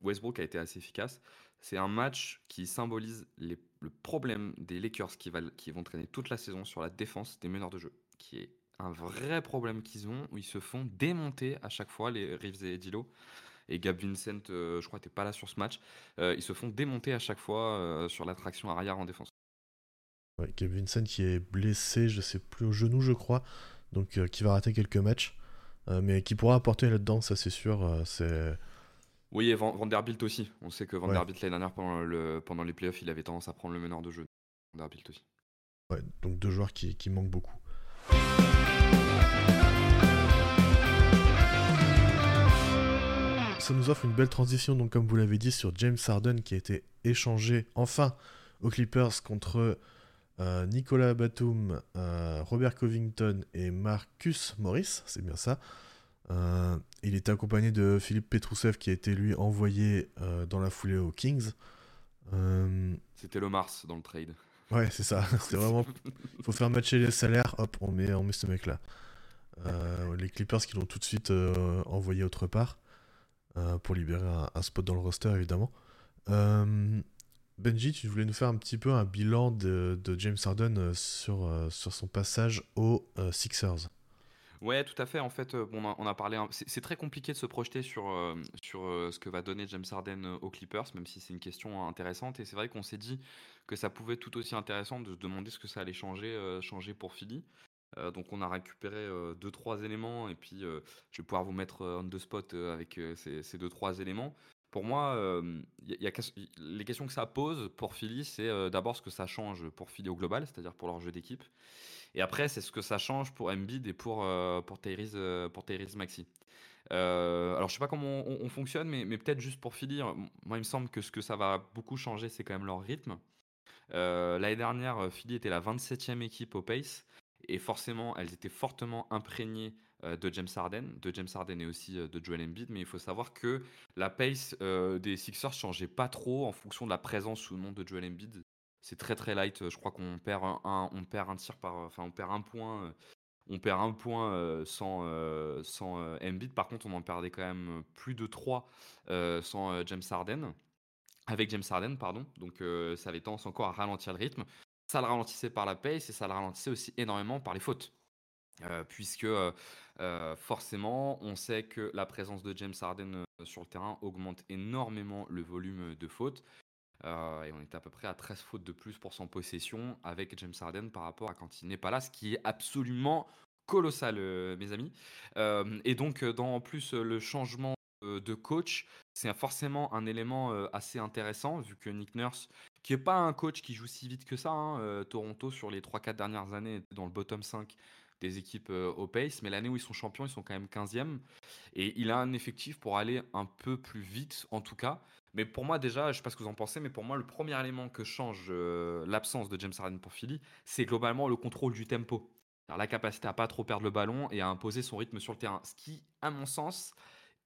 Westbrook a été assez efficace. C'est un match qui symbolise les- le problème des Lakers qui, va- qui vont traîner toute la saison sur la défense des meneurs de jeu, qui est un vrai problème qu'ils ont, où ils se font démonter à chaque fois, les Reeves et Dilo. Et Gab Vincent, euh, je crois, n'était pas là sur ce match. Euh, ils se font démonter à chaque fois euh, sur l'attraction arrière en défense. Ouais, Gabe Vincent qui est blessé, je sais plus au genou, je crois. Donc, qui va rater quelques matchs. Mais qui pourra apporter là-dedans, ça c'est sûr. c'est. Oui, et Van- Vanderbilt aussi. On sait que Ouais. Vanderbilt, l'année dernière, pendant, le, pendant les playoffs, il avait tendance à prendre le meneur de jeu. Vanderbilt aussi. Ouais, donc deux joueurs qui, qui manquent beaucoup. Ça nous offre une belle transition, donc comme vous l'avez dit, sur James Harden qui a été échangé enfin aux Clippers contre euh, Nicolas Batum, euh, Robert Covington et Marcus Morris, c'est bien ça. Euh, il était accompagné de Philippe Petrousev qui a été lui envoyé dans la foulée aux Kings. C'était le Mars dans le trade. Ouais, c'est ça. C'est vraiment. Il faut faire matcher les salaires, hop, on met, on met ce mec-là. Euh, les Clippers qui l'ont tout de suite euh, envoyé autre part euh, pour libérer un, spot dans le roster, évidemment. Euh, Benji, tu voulais nous faire un petit peu un bilan de, James Harden euh, sur, sur son passage aux Sixers. Ouais, tout à fait. En fait, bon, on a, parlé. C'est très compliqué de se projeter sur, sur ce que va donner James Harden aux Clippers, même si c'est une question intéressante. Et c'est vrai qu'on s'est dit que ça pouvait être tout aussi intéressant de se demander ce que ça allait changer, changer pour Philly. Euh, donc on a récupéré euh, deux trois éléments et puis euh, je vais pouvoir vous mettre euh, on the spot euh, avec euh, ces, ces deux trois éléments. Pour moi, euh, y a- les questions que ça pose pour Philly, c'est euh, d'abord ce que ça change pour Philly au global, c'est-à-dire pour leur jeu d'équipe. Et après, c'est ce que ça change pour Embiid et pour, euh, pour, Tyrese, euh, pour. Euh, alors, je sais pas comment on, on fonctionne, mais, mais peut-être juste pour finir, moi, il me semble que ce que ça va beaucoup changer, c'est quand même leur rythme. Euh, L'année dernière, euh, Philly était la 27e équipe au pace. Et forcément, elles étaient fortement imprégnées euh, de James Harden, de James Harden et aussi euh, de Joel Embiid. Mais il faut savoir que la pace euh, des Sixers changeait pas trop en fonction de la présence ou non de Joel Embiid. C'est très très light. Je crois qu'on perd un, on perd un tir par, enfin on perd un point, on perd un point sans sans Embiid. Par contre, on en perdait quand même plus de 3 sans James Harden avec James Harden, pardon. Donc ça avait tendance encore à ralentir le rythme. Ça le ralentissait par la pace et ça le ralentissait aussi énormément par les fautes. Euh, puisque euh, euh, forcément, on sait que la présence de James Harden sur le terrain augmente énormément le volume de fautes. Et on était à peu près à 13 fautes de plus pour son possession avec James Harden par rapport à quand il n'est pas là, ce qui est absolument colossal, mes amis. Et donc, dans en plus le changement de coach, c'est forcément un élément assez intéressant, vu que Nick Nurse, qui n'est pas un coach qui joue si vite que ça, hein, Toronto sur les 3-4 dernières années était dans le bottom 5 des équipes au pace, mais l'année où ils sont champions, ils sont quand même 15e. Et il a un effectif pour aller un peu plus vite, en tout cas. Mais pour moi, déjà, je sais pas ce que vous en pensez, mais pour moi, le premier élément que change l'absence de James Harden pour Philly, c'est globalement le contrôle du tempo. La capacité à pas trop perdre le ballon et à imposer son rythme sur le terrain. Ce qui, à mon sens,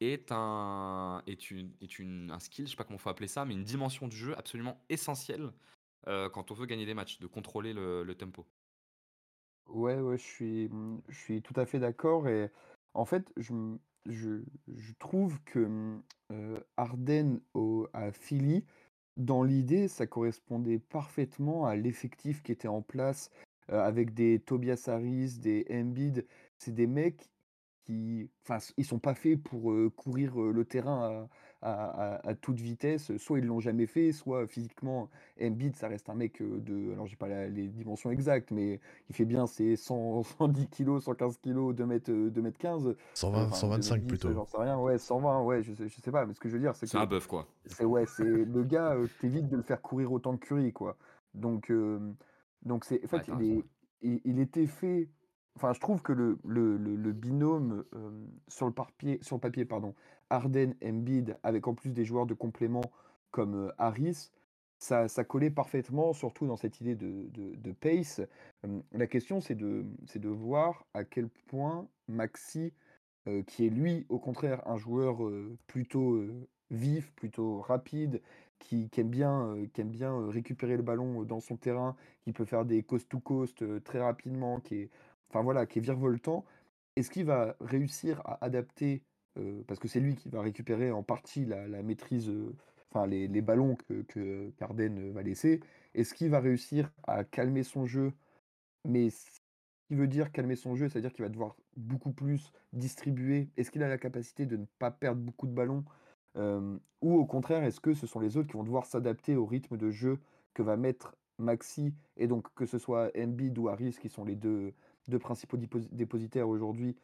est un, est une, est une, un skill, je sais pas comment faut appeler ça, mais une dimension du jeu absolument essentielle quand on veut gagner des matchs, de contrôler le, le tempo. Ouais, ouais, je suis, je suis tout à fait d'accord. Et en fait, je, je, je trouve que mmh, Arden à Philly, dans l'idée, ça correspondait parfaitement à l'effectif qui était en place avec des Tobias Harris, des Embiid. C'est des mecs qui, enfin, ils sont pas faits pour courir le terrain à, toute vitesse. Soit ils l'ont jamais fait, soit physiquement, Embiid, ça reste un mec de, alors j'ai pas les dimensions exactes, mais il fait bien ses 110 kg, 115 kg, 2 mètres, 2 mètres 15. 120, 125 plutôt. J'en sais rien, ouais, 120, ouais, je sais, je sais pas, mais ce que je veux dire, c'est que. C'est un bœuf, quoi. C'est ouais, c'est le gars, t'évites de le faire courir autant que Curry, quoi. Donc, donc c'est, en fait, il, est, il était fait Enfin, je trouve que le, binôme sur, le papier, sur le pardon, Arden, Embiid, avec en plus des joueurs de complément comme Harris, ça, ça, collait parfaitement, surtout dans cette idée de, pace. la question, c'est de, voir à quel point Maxi, qui est lui, au contraire, un joueur plutôt vif, plutôt rapide, qui, qui aime bien, qui aime bien récupérer le ballon dans son terrain, qui peut faire des coast-to-coast très rapidement, qui est enfin voilà, qui est virevoltant, est-ce qu'il va réussir à adapter, euh, parce que c'est lui qui va récupérer en partie la, maîtrise, euh, enfin les, ballons que, Carden va laisser, est-ce qu'il va réussir à calmer son jeu? Mais ce qui veut dire calmer son jeu, c'est-à-dire qu'il va devoir beaucoup plus distribuer. Est-ce qu'il a la capacité de ne pas perdre beaucoup de ballons? Euh, Ou au contraire, est-ce que ce sont les autres qui vont devoir s'adapter au rythme de jeu que va mettre Maxi, et donc que ce soit Embiid ou Harris qui sont les deux, deux principaux dépositaires aujourd'hui,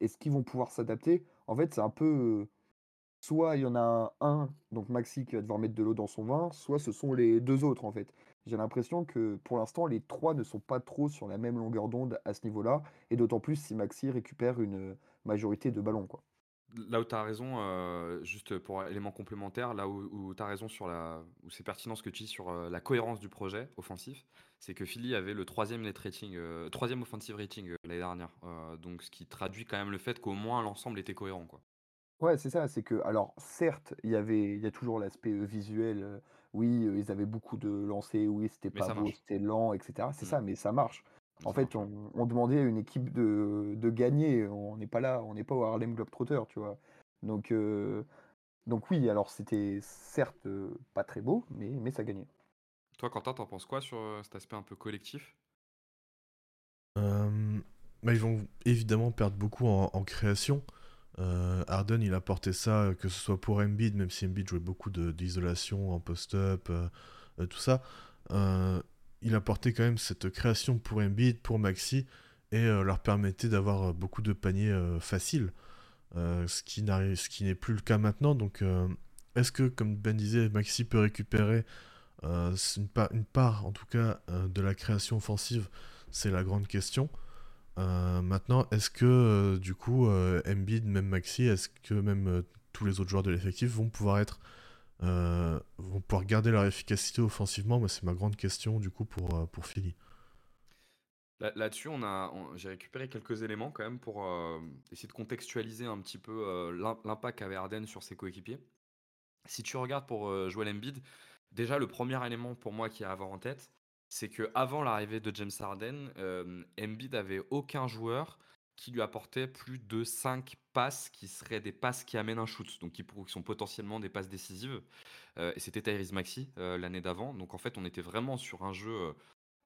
est-ce qu'ils vont pouvoir s'adapter? En fait, c'est un peu. soit il y en a un, donc Maxi, qui va devoir mettre de l'eau dans son vin, soit ce sont les deux autres, en fait. J'ai l'impression que pour l'instant, les trois ne sont pas trop sur la même longueur d'onde à ce niveau-là, et d'autant plus si Maxi récupère une majorité de ballons, quoi. Là où tu as raison, euh, juste pour élément complémentaire, là où, tu as raison sur la, où c'est pertinent ce que tu dis sur euh, la cohérence du projet offensif, c'est que Philly avait le troisième net rating, euh, troisième offensive rating l'année dernière. donc ce qui traduit quand même le fait qu'au moins l'ensemble était cohérent, quoi. Ouais, c'est ça, c'est que, alors certes, il y avait, il y a toujours l'aspect visuel, oui, ils avaient beaucoup de lancers, oui, c'était pas beau, c'était lent, etc. C'est mmh. ça, mais ça marche. En fait, on, demandait à une équipe de, gagner. On n'est pas là, on n'est pas au Harlem Globetrotter, tu vois. Donc, euh, donc oui, alors c'était certes euh, pas très beau, mais, mais ça gagnait. Toi, Quentin, t'en penses quoi sur euh, cet aspect un peu collectif? Bah, Ils vont évidemment perdre beaucoup en, création. Harden, il a porté ça, que ce soit pour Embiid, même si Embiid jouait beaucoup d'isolation en post-up, tout ça il apportait quand même cette création pour Embiid, pour Maxi, et euh, leur permettait d'avoir euh, beaucoup de paniers euh, faciles, ce qui n'est plus le cas maintenant. Donc, est-ce que, comme Ben disait, Maxi peut récupérer une, part, en tout cas, de la création offensive? C'est la grande question. maintenant, est-ce que, du coup, Embiid, même Maxi, est-ce que même tous les autres joueurs de l'effectif vont pouvoir être euh, vont pouvoir garder leur efficacité offensivement C'est ma grande question du coup pour, euh, pour Philly. Là-dessus, on a, j'ai récupéré quelques éléments quand même pour euh, essayer de contextualiser un petit peu l'impact qu'avait Arden sur ses coéquipiers. Si tu regardes pour Joel Embiid, déjà le premier élément pour moi qui est à avoir en tête, c'est que avant l'arrivée de James Harden, Embiid avait aucun joueur qui lui apportait plus de 5 passes qui seraient des passes qui amènent un shoot, donc qui, sont potentiellement des passes décisives. Euh, et c'était Tyrese Maxi euh, l'année d'avant. Donc en fait, on était vraiment sur un jeu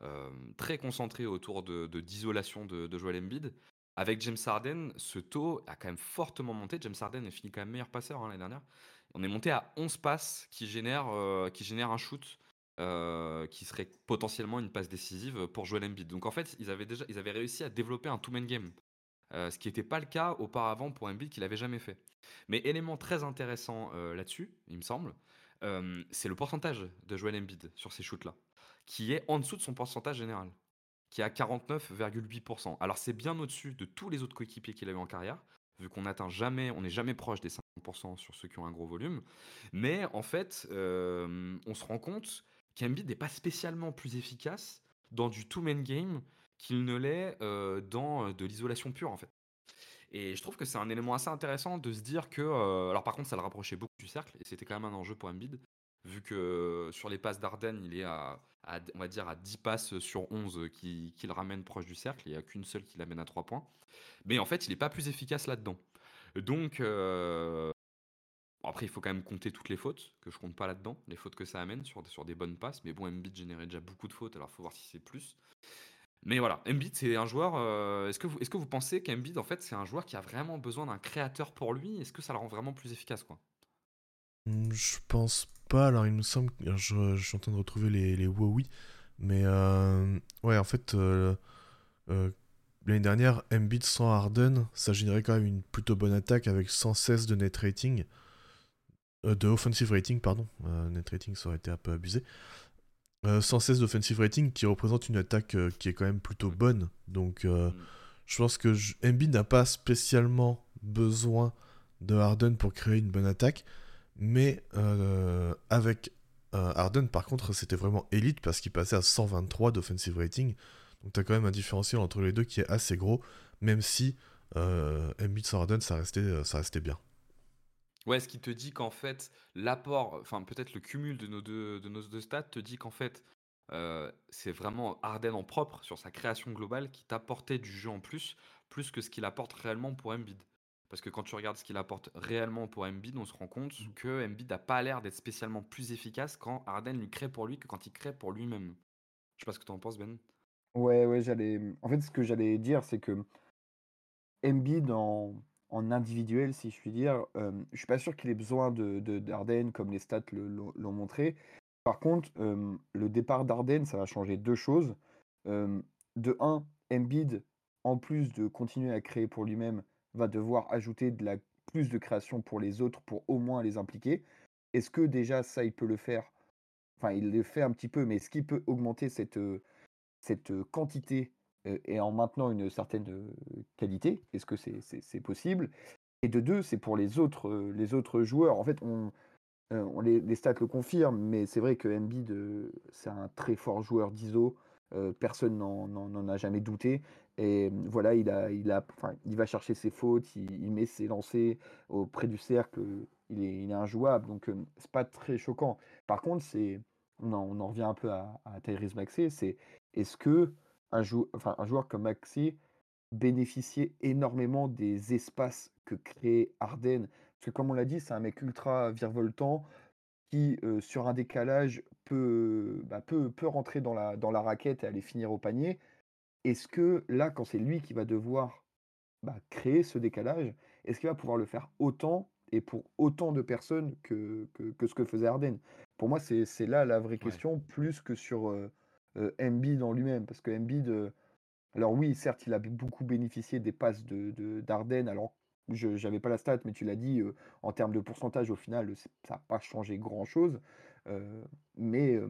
euh, très concentré autour de, d'isolation de, Joel Embiid. Avec James Harden, ce taux a quand même fortement monté. James Harden est fini quand même meilleur passeur hein, l'année dernière. On est monté à 11 passes qui génèrent, un shoot qui serait potentiellement une passe décisive pour Joel Embiid. Donc en fait, ils avaient déjà ils avaient réussi à développer un two-man game. Euh, ce qui n'était pas le cas auparavant pour Embiid qu'il n'avait jamais fait. Mais élément très intéressant là-dessus, il me semble, c'est le pourcentage de Joel Embiid sur ces shoots-là, qui est en dessous de son pourcentage général, qui est à 49,8%. Alors c'est bien au-dessus de tous les autres coéquipiers qu'il a eu en carrière, vu qu'on n'atteint jamais, on n'est jamais proche des 50% sur ceux qui ont un gros volume. Mais en fait, on se rend compte qu'Embiid n'est pas spécialement plus efficace dans du two-man game qu'il ne l'est dans de l'isolation pure en fait. Et je trouve que c'est un élément assez intéressant de se dire que. alors, par contre, ça le rapprochait beaucoup du cercle, et c'était quand même un enjeu pour Embiid, vu que sur les passes d'Arden, il est à, on va dire, à 10 passes sur 11 qui, qui le ramène proche du cercle, il n'y a qu'une seule qui l'amène à 3 points. Mais en fait, il n'est pas plus efficace là-dedans. Donc, après, il faut quand même compter toutes les fautes, que je compte pas là-dedans, les fautes que ça amène sur, sur des bonnes passes. Mais bon, Embiid générait déjà beaucoup de fautes, alors il faut voir si c'est plus. Mais voilà, Embiid, c'est un joueur. Euh, est-ce que, vous, est que vous pensez qu'Embiid, en fait, c'est un joueur qui a vraiment besoin d'un créateur pour lui? Est-ce que ça le rend vraiment plus efficace quoi? Hmm, Je pense pas. Alors, il me semble. Je, je suis en train de retrouver les, les oui. Mais euh, ouais, en fait, euh, l'année dernière, Embiid sans Harden, ça générait quand même une plutôt bonne attaque avec 116 de net rating. de offensive rating, pardon. net rating, ça aurait été un peu abusé. 116 euh, d'offensive rating qui représente une attaque euh, qui est quand même plutôt bonne. Donc euh, mm. je pense que Embiid n'a pas spécialement besoin de Harden pour créer une bonne attaque. Mais avec Harden, par contre, c'était vraiment élite parce qu'il passait à 123 d'offensive rating. Donc tu as quand même un différentiel entre les deux qui est assez gros, même si Embiid sans Harden, ça restait, ça restait bien. Ouais, ce qui te dit qu'en fait, l'apport, enfin peut-être le cumul de nos deux, de nos deux stats te dit qu'en fait, euh, c'est vraiment Arden en propre sur sa création globale qui t'apportait du jeu en plus, plus que ce qu'il apporte réellement pour Embiid. Parce que quand tu regardes ce qu'il apporte réellement pour Embiid, on se rend compte mmh. que Embiid n'a pas l'air d'être spécialement plus efficace quand Arden lui crée pour lui que quand il crée pour lui-même. Je sais pas ce que tu en penses, Ben. Ouais, ouais, j'allais. En fait, ce que j'allais dire, c'est que Embiid en en individuel, si je puis dire. Je suis pas sûr qu'il ait besoin de, de comme les stats l'ont montré. Par contre, le départ d'Arden, ça va changer deux choses. de un, Embiid, en plus de continuer à créer pour lui-même, va devoir ajouter de la, plus de création pour les autres pour au moins les impliquer. Est-ce que déjà ça, il peut le faire? Enfin, il le fait un petit peu, mais est-ce qu'il peut augmenter cette, cette quantité et en maintenant une certaine qualité. Est-ce que c'est possible? Et de deux, c'est pour les autres, les autres joueurs. En fait, on, les, stats le confirment, mais c'est vrai que Embiid, c'est un très fort joueur d'ISO. personne n'en a jamais douté. Et voilà, il, a, il, a, il va chercher ses fautes, il, met ses lancers auprès du cercle. Il est, il est injouable, donc c'est pas très choquant. Par contre, c'est on on en revient un peu à, à Tyrese Maxey, c'est est-ce que un, enfin, un joueur comme Maxi bénéficiait énormément des espaces que crée Arden. Parce que comme on l'a dit, c'est un mec ultra virevoltant qui, euh, sur un décalage, peut, bah, peut, peut rentrer dans la, dans la raquette et aller finir au panier. Est-ce que là, quand c'est lui qui va devoir bah, créer ce décalage, est-ce qu'il va pouvoir le faire autant et pour autant de personnes que, que, ce que faisait Arden? Pour moi, c'est là la vraie question, plus que sur... Euh, Embiid en lui-même. Parce que Embiid, euh, alors oui, certes, il a beaucoup bénéficié des passes de d'Arden. alors, je n'avais pas la stat, mais tu l'as dit, euh, en termes de pourcentage, au final, ça n'a pas changé grand-chose. mais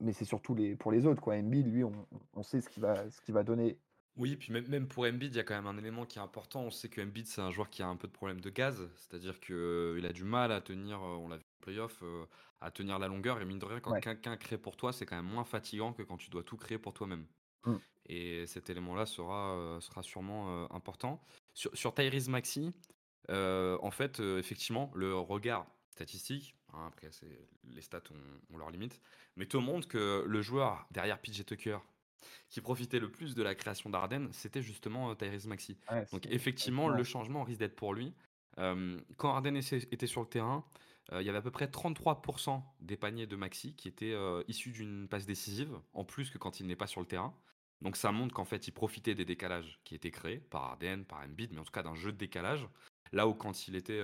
mais c'est surtout les, pour les autres. Quoi. Embiid, lui, on, sait ce qu'il va, ce va donner. Oui, puis même, même pour Embiid, il y a quand même un élément qui est important. On sait que Embiid, c'est un joueur qui a un peu de problème de gaz, c'est-à-dire qu'il a du mal à tenir, on l'a playoff euh, à tenir la longueur. Et mine de rien, quand quelqu'un crée pour toi, c'est quand même moins fatigant que quand tu dois tout créer pour toi-même. Mmh. Et cet élément-là sera, euh, sera sûrement euh, important. Sur, sur Tyrese Maxi, en fait, effectivement, le regard statistique, hein, après les stats ont, leur limite, mais tout le monde que le joueur derrière PJ Tucker qui profitait le plus de la création d'Arden, c'était justement Tyrese Maxi. Donc effectivement, le changement risque d'être pour lui. quand Arden était sur le terrain, euh, il y avait à peu près 33% des paniers de Maxi qui étaient euh, issus d'une passe décisive, en plus que quand il n'est pas sur le terrain. Donc ça montre qu'en fait, il profitait des décalages qui étaient créés par Arden, par Embiid, mais en tout cas d'un jeu de décalage. Là où quand il était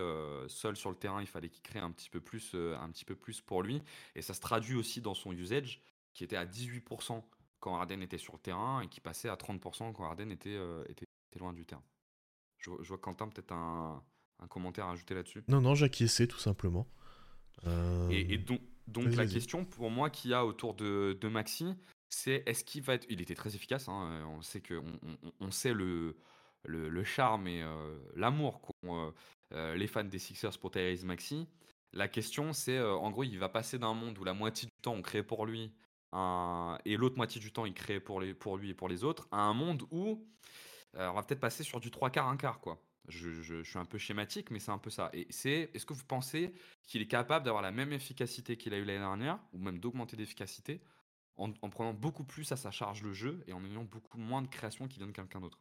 seul sur le terrain, il fallait qu'il crée un petit peu plus, un petit peu plus pour lui. Et ça se traduit aussi dans son usage, qui était à 18% quand Arden était sur le terrain et qui passait à 30% quand Arden était, était, loin du terrain. Je, vois Quentin peut-être un, commentaire à ajouter là-dessus? Non, non, j'acquiesçais tout simplement. Et, donc, donc la question pour moi qu'il y a autour de, de Maxi, c'est est-ce qu'il va être. Il était très efficace, hein, on sait, que, on, sait le, le, charme et euh, l'amour qu'ont euh, euh, les fans des Sixers pour Tyrese Maxi. La question, c'est en gros, il va passer d'un monde où la moitié du temps on crée pour lui et l'autre moitié du temps il crée pour, les, pour lui et pour les autres, à un monde où on va peut-être passer sur du 3 quarts, 1 quart, quoi. Je, suis un peu schématique, mais c'est un peu ça. Et c'est, est-ce que vous pensez qu'il est capable d'avoir la même efficacité qu'il a eu l'année dernière, ou même d'augmenter d'efficacité, en, prenant beaucoup plus à sa charge le jeu et en ayant beaucoup moins de création qui vient de quelqu'un d'autre?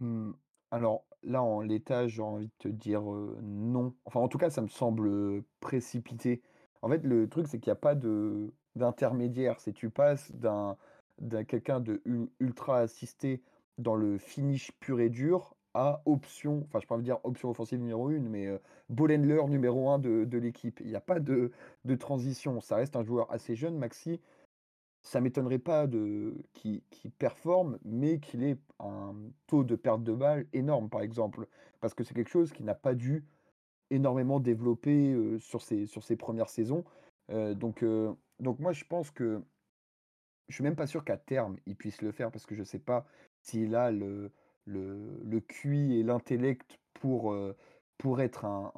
Mmh, alors là, en l'état, j'ai envie de te dire, non. Enfin, en tout cas, ça me semble, précipité. En fait, le truc, c'est qu'il n'y a pas de d'intermédiaire. C'est tu passes d'un d'un quelqu'un de ultra assisté dans le finish pur et dur à option, enfin je peux pas dire option offensive numéro 1, mais euh, numéro 1 de, de l'équipe. Il n'y a pas de, de, transition. Ça reste un joueur assez jeune, Maxi. Ça m'étonnerait pas de qu'il performe, mais qu'il ait un taux de perte de balle énorme, par exemple. Parce que c'est quelque chose qui n'a pas dû énormément développer euh, sur, ses, sur ses premières saisons. Euh, donc, euh, donc moi, je pense que je suis même pas sûr qu'à terme, il puisse le faire, parce que je ne sais pas s'il a le, le, le QI et l'intellect pour, euh, pour être un,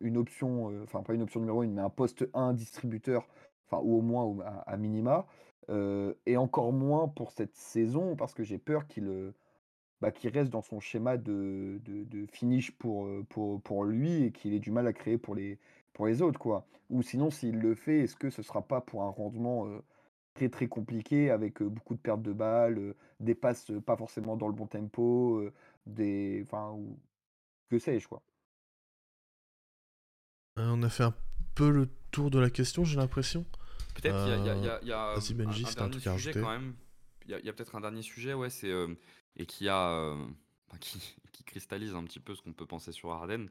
une option, euh, enfin pas une option numéro une, mais un poste 1 distributeur, enfin ou au moins à, minima, euh, et encore moins pour cette saison, parce que j'ai peur qu'il bah, reste dans son schéma de, de, finish pour, pour, pour lui et qu'il ait du mal à créer pour les, pour les autres. quoi. Ou sinon, s'il le fait, est-ce que ce sera pas pour un rendement très très compliqué avec beaucoup de pertes de balles, des passes pas forcément dans le bon tempo, des enfin ou que sais-je quoi. on a fait un peu le tour de la question, j'ai l'impression. Peut-être qu'il y a, un, dernier sujet quand même. Il y a, peut-être un dernier sujet, ouais, c'est et qui a qui, qui, cristallise un petit peu ce qu'on peut penser sur Arden,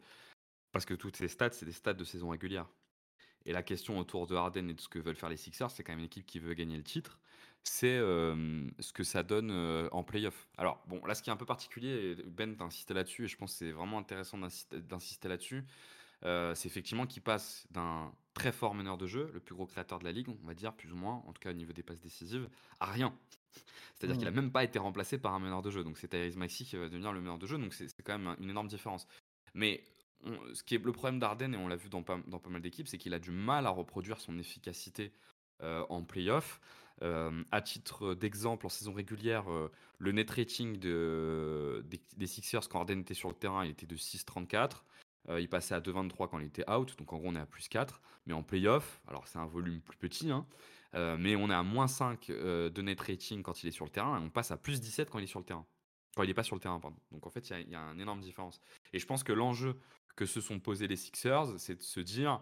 parce que toutes ces stats, c'est des stats de saison régulière. Et la question autour de Harden et de ce que veulent faire les Sixers, c'est quand même une équipe qui veut gagner le titre. C'est ce que ça donne en playoff. Alors, bon, là, ce qui est un peu particulier, Ben t'a insisté là-dessus, et je pense que c'est vraiment intéressant d'insister là-dessus, c'est effectivement qu'il passe d'un très fort meneur de jeu, le plus gros créateur de la ligue, on va dire, plus ou moins, en tout cas au niveau des passes décisives, à rien. C'est-à-dire qu'il n'a même pas été remplacé par un meneur de jeu. Donc c'est Tyrese Maxi qui va devenir le meneur de jeu. Donc c'est quand même une énorme différence. Mais ce qui est le problème d'Arden, et on l'a vu dans pas, mal d'équipes, c'est qu'il a du mal à reproduire son efficacité euh, en playoff. Euh, à titre d'exemple, en saison régulière, euh, le net rating de, des, Sixers quand Arden était sur le terrain, il était de 6,34. il passait à 2,23 quand il était out, donc en gros on est à plus 4. Mais en playoff, alors c'est un volume plus petit, hein, mais on est à moins 5 de net rating quand il est sur le terrain, et on passe à plus 17 quand il est sur le terrain. Quand il n'est pas sur le terrain, pardon. Donc en fait, il y, a une énorme différence. Et je pense que l'enjeu que se sont posés les Sixers, c'est de se dire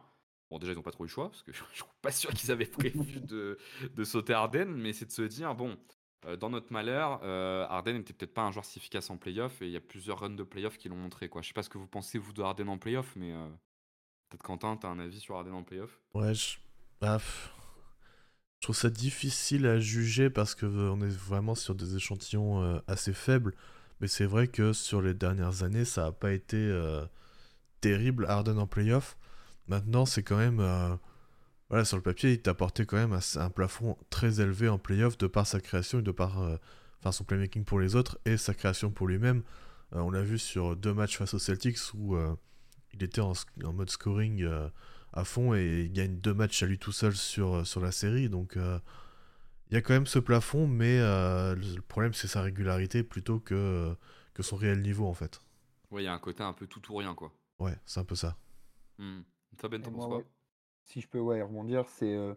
Bon, déjà, ils n'ont pas trop eu le choix, parce que je ne suis pas sûr qu'ils avaient prévu de, de, sauter Arden, mais c'est de se dire bon, euh, dans notre malheur, euh, Arden n'était peut-être pas un joueur si efficace en playoff, et il y a plusieurs runs de playoff qui l'ont montré. Quoi. Je sais pas ce que vous pensez, vous, de Arden en playoff, mais euh, peut-être Quentin, tu as un avis sur Arden en playoff? Ouais, je... Bah, je trouve ça difficile à juger parce qu'on est vraiment sur des échantillons assez faibles, mais c'est vrai que sur les dernières années, ça n'a pas été terrible Harden en playoff. Maintenant, c'est quand même. Euh, voilà, sur le papier, il t'a apporté quand même un, plafond très élevé en playoff de par sa création et de par euh, enfin, son playmaking pour les autres et sa création pour lui-même. Euh, on l'a vu sur deux matchs face aux Celtics où il était en, mode scoring à fond et il gagne deux matchs à lui tout seul sur, sur la série. Donc il y a quand même ce plafond, mais le problème c'est sa régularité plutôt que, que son réel niveau en fait. Oui, il y a un côté un peu tout ou rien quoi. Ouais, c'est un peu ça. Mmh. Ben, quoi Si je peux ouais, rebondir, c'est. Euh,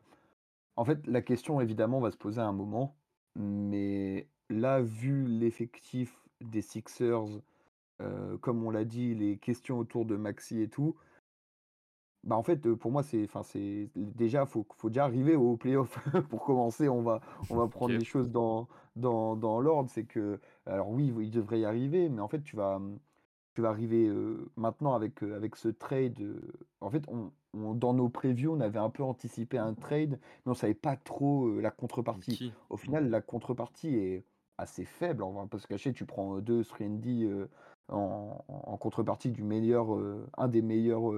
en fait, la question, évidemment, va se poser à un moment. Mais là, vu l'effectif des Sixers, euh, comme on l'a dit, les questions autour de Maxi et tout, bah en fait, pour moi, c'est, enfin, c'est déjà, faut, faut déjà arriver au playoff pour commencer. On va, on va prendre les choses dans, dans, dans l'ordre. C'est que, alors oui, il devrait y arriver, mais en fait, tu vas, tu vas arriver euh, maintenant avec, euh, avec ce trade. euh, en fait, on, on- dans nos previews, on avait un peu anticipé un trade, mais on savait pas trop la contrepartie. Qui? Au final, la contrepartie est assez faible, on va pas se cacher. Tu prends deux 3D euh, en, en contrepartie du meilleur, un des meilleurs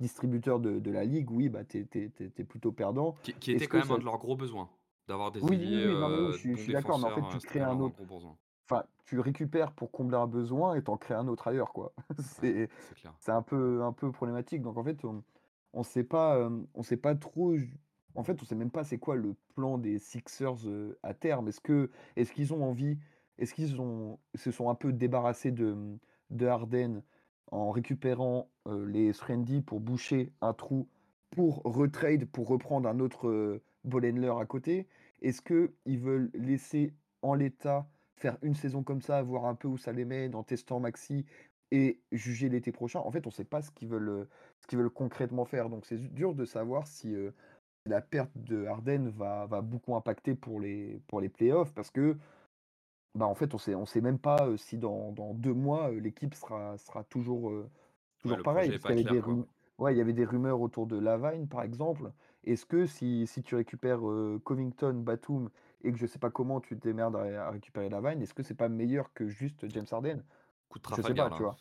distributeurs de, de la ligue, oui, bah t'es- t'es plutôt perdant. Qui, était quand même un de leurs gros besoins. D'avoir des Oui, ailiers oui, oui, non, mais oui, je suis- je bons suis d'accord, mais en fait, tu crées un autre-. Enfin, tu récupères pour combler un besoin et t'en crées un autre ailleurs, quoi. C'est, un peu, un peu problématique. Donc en fait, on, on sait pas, euh, on sait pas trop. En fait, on sait même pas c'est quoi le plan des Sixers euh, à terme. Est-ce que, est-ce qu'ils ont envie, est-ce qu'ils ont, se sont un peu débarrassés de, de Harden en récupérant euh, les Trendy pour boucher un trou pour retrade pour reprendre un autre handler à côté? Est-ce que ils veulent laisser en l'état faire une saison comme ça, voir un peu où ça les mène en testant Maxi et juger l'été prochain. En fait, on ne sait pas ce qu'ils veulent, ce qu'ils veulent concrètement faire. Donc, c'est dur de savoir si euh, la perte de Harden va, va beaucoup impacter pour les, pour les playoffs parce que, bah, en fait, on sait, on sait même pas euh, si dans, dans deux mois, euh, l'équipe sera, sera toujours, toujours le pareil. projet est parce qu'il y avait clair, des Ouais, il y avait des rumeurs autour de Lavine, par exemple. Est-ce que si, si tu récupères Covington, Batum et que je sais pas comment tu te démerdes à, à récupérer Lavine, est-ce que c'est pas meilleur que juste James Harden? Coup de Je sais pas, tu vois.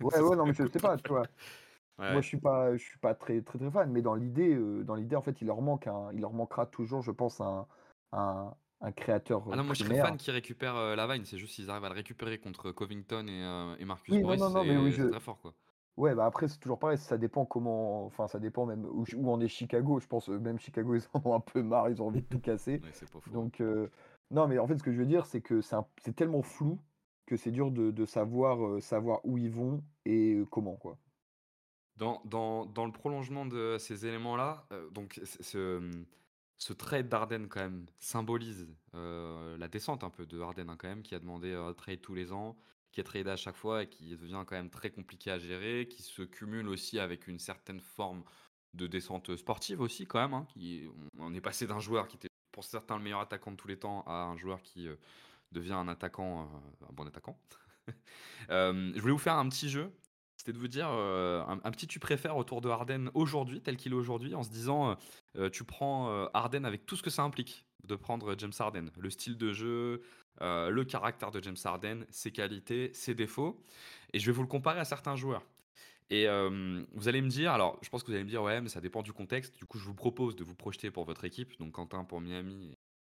Ouais, ouais, non, mais je sais pas, tu vois. Ouais. Moi, je suis pas, je suis pas très, très, très fan, mais dans l'idée, euh, dans l'idée, en fait, il leur manque un, il leur manquera toujours, je pense, un, un, un créateur Ah non, moi je serais primaire. fan qui récupère euh, Lavine, c'est juste s'ils arrivent à le récupérer contre Covington et, euh, et Marcus Oui, Morris, non, non, mais c'est oui, je- très fort quoi. Ouais, bah après, c'est toujours pareil, ça dépend comment, enfin, ça dépend même où, où en est Chicago. Je pense, euh, même Chicago, ils en ont un peu marre, ils ont envie de tout casser. Ouais, c'est pas faux. Donc, euh, non, mais en fait, ce que je veux dire, c'est que c'est un- c'est tellement flou que c'est dur de, de savoir, euh, savoir où ils vont et euh, comment, quoi. Dans, dans, dans le prolongement de ces éléments-là, euh, donc c- ce, ce trade d'Arden quand même symbolise euh, la descente un peu de Harden hein, quand même, qui a demandé un trade tous les ans, qui est tradé à chaque fois et qui devient quand même très compliqué à gérer, qui se cumule aussi avec une certaine forme de descente sportive aussi quand même. hein, on est passé d'un joueur qui était pour certains le meilleur attaquant de tous les temps à un joueur qui euh, devient un attaquant, euh, un bon attaquant. Euh, je voulais vous faire un petit jeu c'était de vous dire un, un petit tu préfères autour de Harden aujourd'hui, tel qu'il est aujourd'hui, en se disant tu prends Harden avec tout ce que ça implique de prendre James Harden, le style de jeu, euh, le caractère de James Harden, ses qualités, ses défauts, et je vais vous le comparer à certains joueurs. Et euh, vous allez me dire, alors je pense que vous allez me dire ouais mais ça dépend du contexte, du coup je vous propose de vous projeter pour votre équipe, donc Quentin pour Miami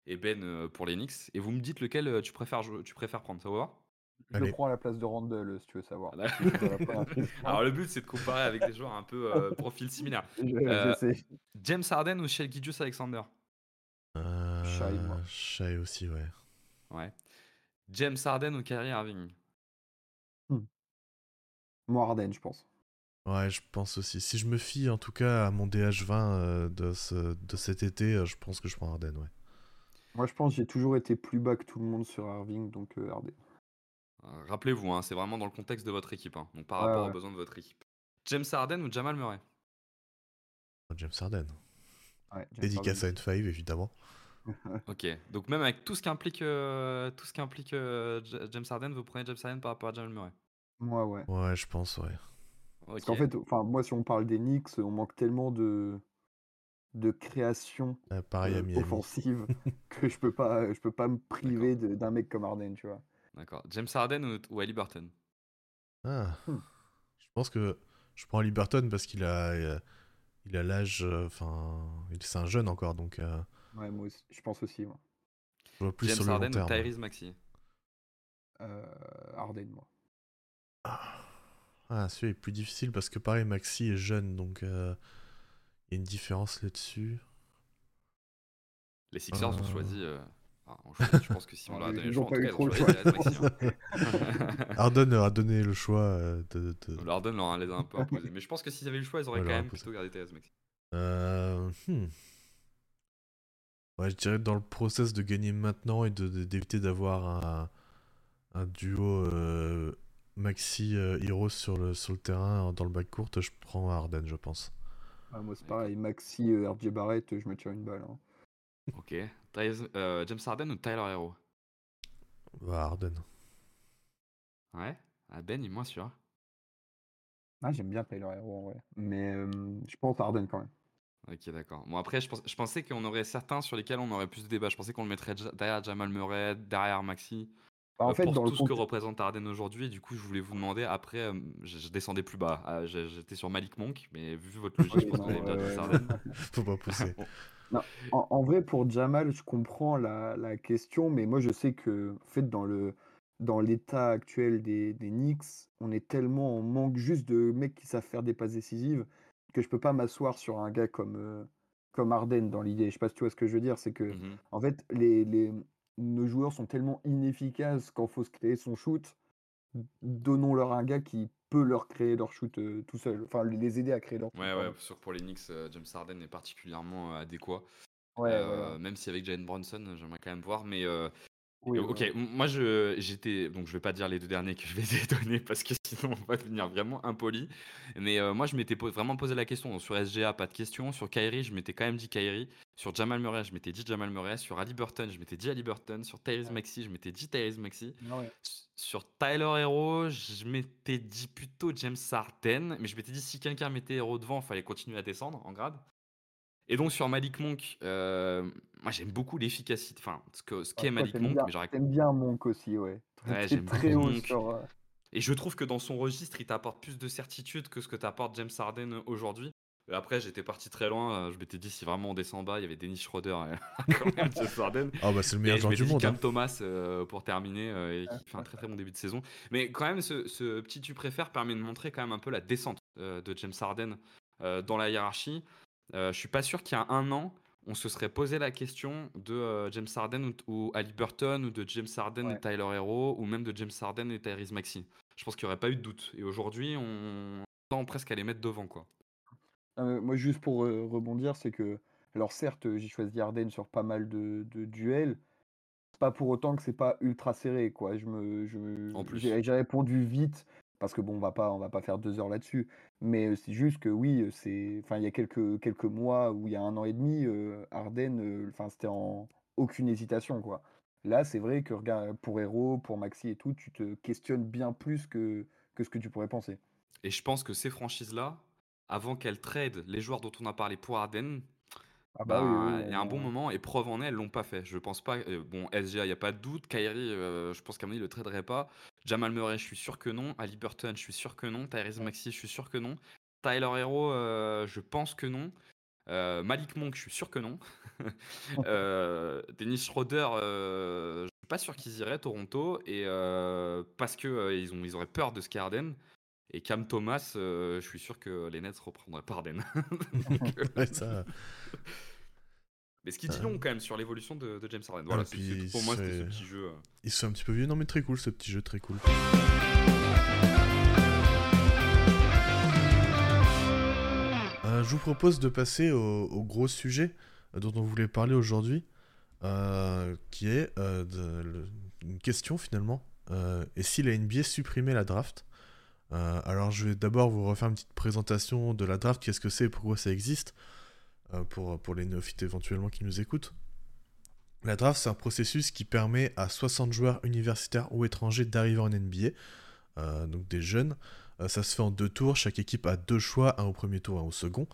et Ben euh, pour les Knicks, et vous me dites lequel tu préfères, tu préfères prendre, ça va? Voir Je Allez. le prends à la place de Randall, si tu veux savoir. Voilà. Alors le but c'est de comparer avec des joueurs un peu euh, profil similaire. Euh. James Harden ou Shea Gilgeous Alexander Euh, Shai, moi. Shai aussi, ouais. Ouais. James Harden ou Kyrie Irving? Moi, Harden, je pense. Ouais, je pense aussi. Si je me fie en tout cas à mon DH20 euh, de, ce, de cet été, euh, je pense que je prends Harden, ouais. Moi, je pense que j'ai toujours été plus bas que tout le monde sur Irving, donc euh, Harden. Euh, Rappelez-vous, hein, c'est vraiment dans le contexte de votre équipe, hein, donc par Ouais, rapport ouais. aux besoins de votre équipe. James Harden ou Jamal Murray? James Harden. Ouais, James Dédicace à Harden. N5, évidemment. Ok, donc même avec tout ce qu'implique euh, tout ce qu'implique euh, J- James Harden, vous prenez James Harden par rapport à Jamal Murray? Moi, ouais. Ouais, je pense, ouais. Parce Ok. qu'en fait, enfin, moi, si on parle des Knicks, on manque tellement de, de création Euh, pareil à euh, Miami. offensive que je peux pas, je peux pas me priver de- d'un mec comme Harden, tu vois. D'accord. James Harden ou, ou Ali Burton Ah. Hmm. Je pense que je prends Liberton parce qu'il a euh, il a l'âge, euh, enfin, il c'est un jeune encore, donc euh, Ouais, moi aussi, je pense aussi, moi. je vois plus James sur le long Harden ou terme. Tyrese Maxey Euh, Harden, moi. Ah, celui-là est plus difficile parce que pareil, Maxi est jeune, donc euh, il y a une différence là-dessus. Les Sixers ont Euh. choisi. euh, enfin, ont choisi, je pense que si on Ah, leur a donné le choix, ont en pas tout eu cas, ils trop ont le choisi choix, Tyrese Maxey. hein. Harden leur a donné le choix euh, de. de- Harden leur les a un peu imposés. Mais je pense que s'ils avaient eu le choix, ils auraient Ouais, quand même plutôt gardé Tyrese Maxey. Euh, hmm. Ouais, je dirais dans le process de gagner maintenant et de- de- d'éviter d'avoir un, un duo euh, Maxi euh, Heroes sur le, sur le terrain dans le bac court, je prends Harden, je pense. Ah, moi, c'est pareil. Maxi, euh, RJ Barrett, je me tire une balle. hein. Ok. Euh, James Harden ou Tyler Hero Bah, Harden. Ouais. Ah, Ben, il est moins sûr. Ah, j'aime bien Tyler Hero en vrai. Mais euh, je pense Harden quand même. Ok, d'accord. Bon, après, je, pensais qu'on aurait certains sur lesquels on aurait plus de débat. Je pensais qu'on le mettrait ja- derrière Jamal Murray, derrière Maxi, Bah, en euh, fait, pour dans le tout ce que représente Harden aujourd'hui. Et du coup, je voulais vous demander, après, euh, je, je descendais plus bas. Ah, je- J'étais sur Malik Monk, mais vu votre logique, Oui, je pense non, qu'on allait dire James ouais, Harden. Faut pas pousser. En, en vrai, pour Jamal, je comprends la, la question, mais moi, je sais que, en fait, dans le, dans l'état actuel des, des Knicks, on est tellement en manque juste de mecs qui savent faire des passes décisives que je peux pas m'asseoir sur un gars comme, euh, comme Harden dans l'idée. Je sais pas si tu vois ce que je veux dire, c'est que, Mhm. en fait, les, les, nos joueurs sont tellement inefficaces quand faut se créer son shoot. Donnons-leur un gars qui peut leur créer leur shoot euh, tout seul, enfin les aider à créer leur shoot. Ouais, sûr que pour les Knicks, euh, James Harden est particulièrement adéquat. Ouais, Euh. Même si avec Jalen Bronson, j'aimerais quand même voir. Mais euh, Oui, ok, m- moi je j'étais donc je vais pas dire les deux derniers que je vais donner parce que sinon on va devenir vraiment impoli. Mais euh, moi je m'étais po- vraiment posé la question sur SGA, pas de question. Sur Kyrie, je m'étais quand même dit Kyrie. Sur Jamal Murray, je m'étais dit Jamal Murray. Sur Ali Burton, je m'étais dit Ali Burton. Sur Tyrese Maxey, je m'étais dit Tyrese Maxey. Ah ouais. S- Sur Tyler Hero, je m'étais dit plutôt James Harden, mais je m'étais dit si quelqu'un mettait Hero devant, il fallait continuer à descendre en grade. Et donc sur Malik Monk, euh, moi j'aime beaucoup l'efficacité, enfin ce que ce Ah, qu'est toi, Malik Monk, bien, mais t'aimes bien Monk aussi, ouais. Ouais, j'aime très haut Monk. sur. euh, Et je trouve que dans son registre, il t'apporte plus de certitude que ce que t'apporte James Harden aujourd'hui. Et après, j'étais parti très loin. euh, Je m'étais dit, si vraiment on descend bas, il y avait Dennis Schroeder et quand même James Harden. Ah bah c'est le meilleur joueur du monde. Cam hein. Thomas euh, pour terminer, euh, et qui fait un très très bon début de saison. Mais quand même, ce, ce petit tu préfères permet de montrer quand même un peu la descente euh, de James Harden euh, dans la hiérarchie. Euh, je suis pas sûr qu'il y a un an, on se serait posé la question de euh, James Harden ou, ou Ali Burton, ou de James Harden Ouais. et Tyler Hero, ou même de James Harden et Tyrese Maxey. Je pense qu'il n'y aurait pas eu de doute. Et aujourd'hui, on tend presque à les mettre devant. quoi. Moi, juste pour euh, rebondir, c'est que, alors certes, j'ai choisi Harden sur pas mal de, de duels. Pas pour autant que c'est pas ultra serré, quoi. Je me, je me- En plus. j'ai j'ai répondu vite parce que bon, on va pas, on va pas faire deux heures là-dessus. Mais c'est juste que oui, c'est, enfin, il y a quelques quelques mois ou il y a un an et demi, euh, euh, enfin, c'était en aucune hésitation, quoi. Là, c'est vrai que regarde, pour Hero, pour Maxi et tout, tu te questionnes bien plus que que ce que tu pourrais penser. Et je pense que ces franchises-là, avant qu'elles trade les joueurs dont on a parlé pour Harden, Ah bah oui, oui, il y a un bon on- moment, et preuve en est, elles l'ont pas fait. Je pense pas. bon, SGA, il n'y a pas de doute. Euh, je pense qu'à mon avis, il le traderait pas. Jamal Murray, je suis sûr que non. Ali Burton, je suis sûr que non. Tyrese. Maxey, je suis sûr que non. Tyler Hero, euh, je pense que non. Euh, Malik Monk, je suis sûr que non. euh, Dennis Schroeder, euh, je suis pas sûr qu'ils iraient Toronto et parce que ils ont ils auraient peur de ce. Et Cam Thomas, je suis sûr que les Nets reprendraient pas Harden. Donc, Ouais, ça, mais ce qui dit Euh. long quand même sur l'évolution de, de James Harden. Voilà, Ah, puis tout pour moi, c'était ce petit jeu. euh. il se fait un petit peu vieux. Non mais très cool ce petit jeu, très cool. Euh, je vous propose de passer au, au gros sujet dont on voulait parler aujourd'hui, euh, qui est euh, de- le- une question finalement. Et si la NBA supprimait la draft Alors je vais d'abord vous refaire une petite présentation de la draft, qu'est-ce que c'est? Et pourquoi ça existe, pour, pour les néophytes éventuellement qui nous écoutent. La draft, c'est un processus qui permet à 60 joueurs universitaires ou étrangers d'arriver en NBA, euh, donc des jeunes. Euh, ça se fait en deux tours, chaque équipe a deux choix, un au premier tour, un au second.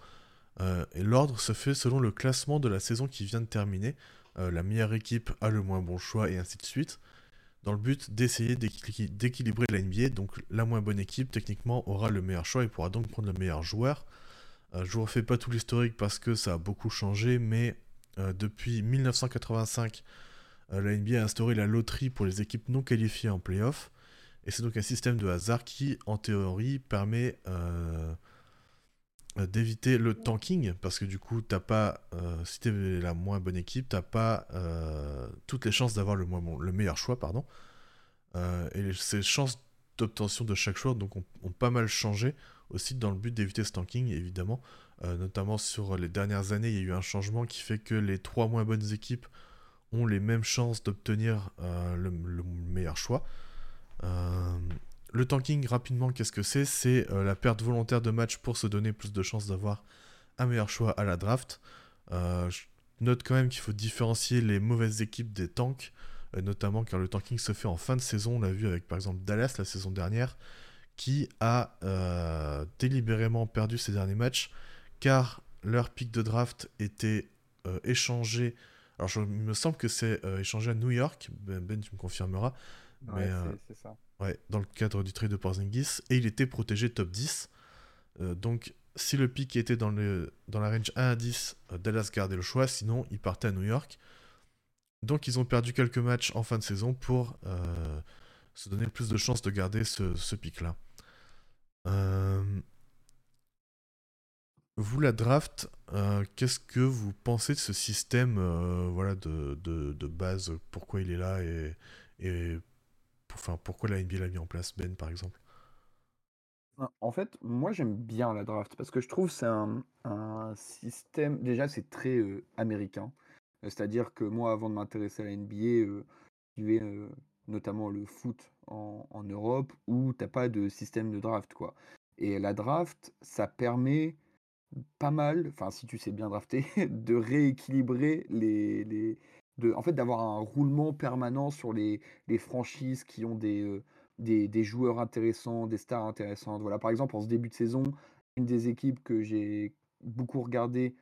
Euh, et l'ordre se fait selon le classement de la saison qui vient de terminer. Euh, la meilleure équipe a le moins bon choix et ainsi de suite. Dans le but d'essayer d'équili- d'équilibrer la NBA, donc la moins bonne équipe techniquement aura le meilleur choix et pourra donc prendre le meilleur joueur. Euh, je vous refais pas tout l'historique parce que ça a beaucoup changé, mais euh, depuis 1985, euh, la NBA a instauré la loterie pour les équipes non qualifiées en playoff. Et c'est donc un système de hasard qui, en théorie, permet d'éviter le tanking, parce que du coup, t'as pas, euh, si t'es la moins bonne équipe, t'as pas toutes les chances d'avoir le, meilleur choix, pardon. Et ces chances d'obtention de chaque choix donc, ont pas mal changé, aussi dans le but d'éviter ce tanking, évidemment. Euh, notamment sur les dernières années, il y a eu un changement qui fait que les trois moins bonnes équipes ont les mêmes chances d'obtenir euh, le, le meilleur choix. Euh, le tanking, rapidement, qu'est-ce que c'est? C'est la perte volontaire de match pour se donner plus de chances d'avoir un meilleur choix à la draft. Je note quand même qu'il faut différencier les mauvaises équipes des tanks. notamment car le tanking se fait en fin de saison. On l'a vu avec par exemple Dallas la saison dernière, qui a délibérément perdu ses derniers matchs car leur pic de draft était échangé. Alors, il me semble que c'est échangé à New York. Ben, ben tu me confirmeras. Ouais, c'est ça. Ouais, dans le cadre du trade de Porzingis. Et il était protégé top 10. donc, si le pic était dans, le, dans la range 1 à 10, euh, Dallas gardait le choix, sinon il partait à New York. Donc ils ont perdu quelques matchs en fin de saison pour euh, se donner plus de chances de garder ce, pic-là. Euh, vous, la draft, qu'est-ce que vous pensez de ce système voilà, de, de, base? Pourquoi il est là et, et enfin, pourquoi la NBA l'a mis en place, Ben, par exemple? En fait, moi j'aime bien la draft parce que je trouve c'est un, système. Déjà, c'est très américain. C'est-à-dire que moi, avant de m'intéresser à la NBA, je vivais notamment le foot en, Europe où t'as pas de système de draft, quoi. Et la draft, ça permet pas mal, enfin si tu sais bien drafter, de rééquilibrer les, les de, en fait, d'avoir un roulement permanent sur les, les franchises qui ont des, des, joueurs intéressants, des stars intéressantes. Voilà, par exemple, en ce début de saison, une des équipes que j'ai beaucoup regardé,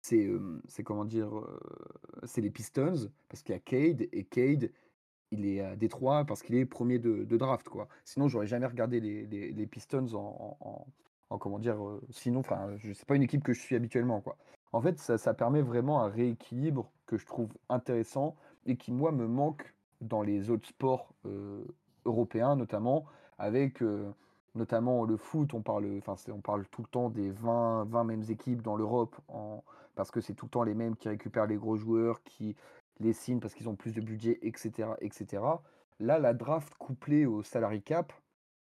c'est c'est comment dire, c'est les Pistons, parce qu'il y a Cade, et Cade, il est à Détroit parce qu'il est premier de, draft, quoi. Sinon, j'aurais jamais regardé les, les, Pistons en, en, comment dire, sinon, enfin, c'est pas une équipe que je suis habituellement, quoi. En fait, ça, ça permet vraiment un rééquilibre que je trouve intéressant et qui, moi, me manque dans les autres sports européens notamment, avec notamment le foot, on parle, enfin, on parle tout le temps des 20, 20 mêmes équipes dans l'Europe, en, parce que c'est tout le temps les mêmes qui récupèrent les gros joueurs, qui les signent parce qu'ils ont plus de budget, etc. etc. Là, la draft couplée au salary cap,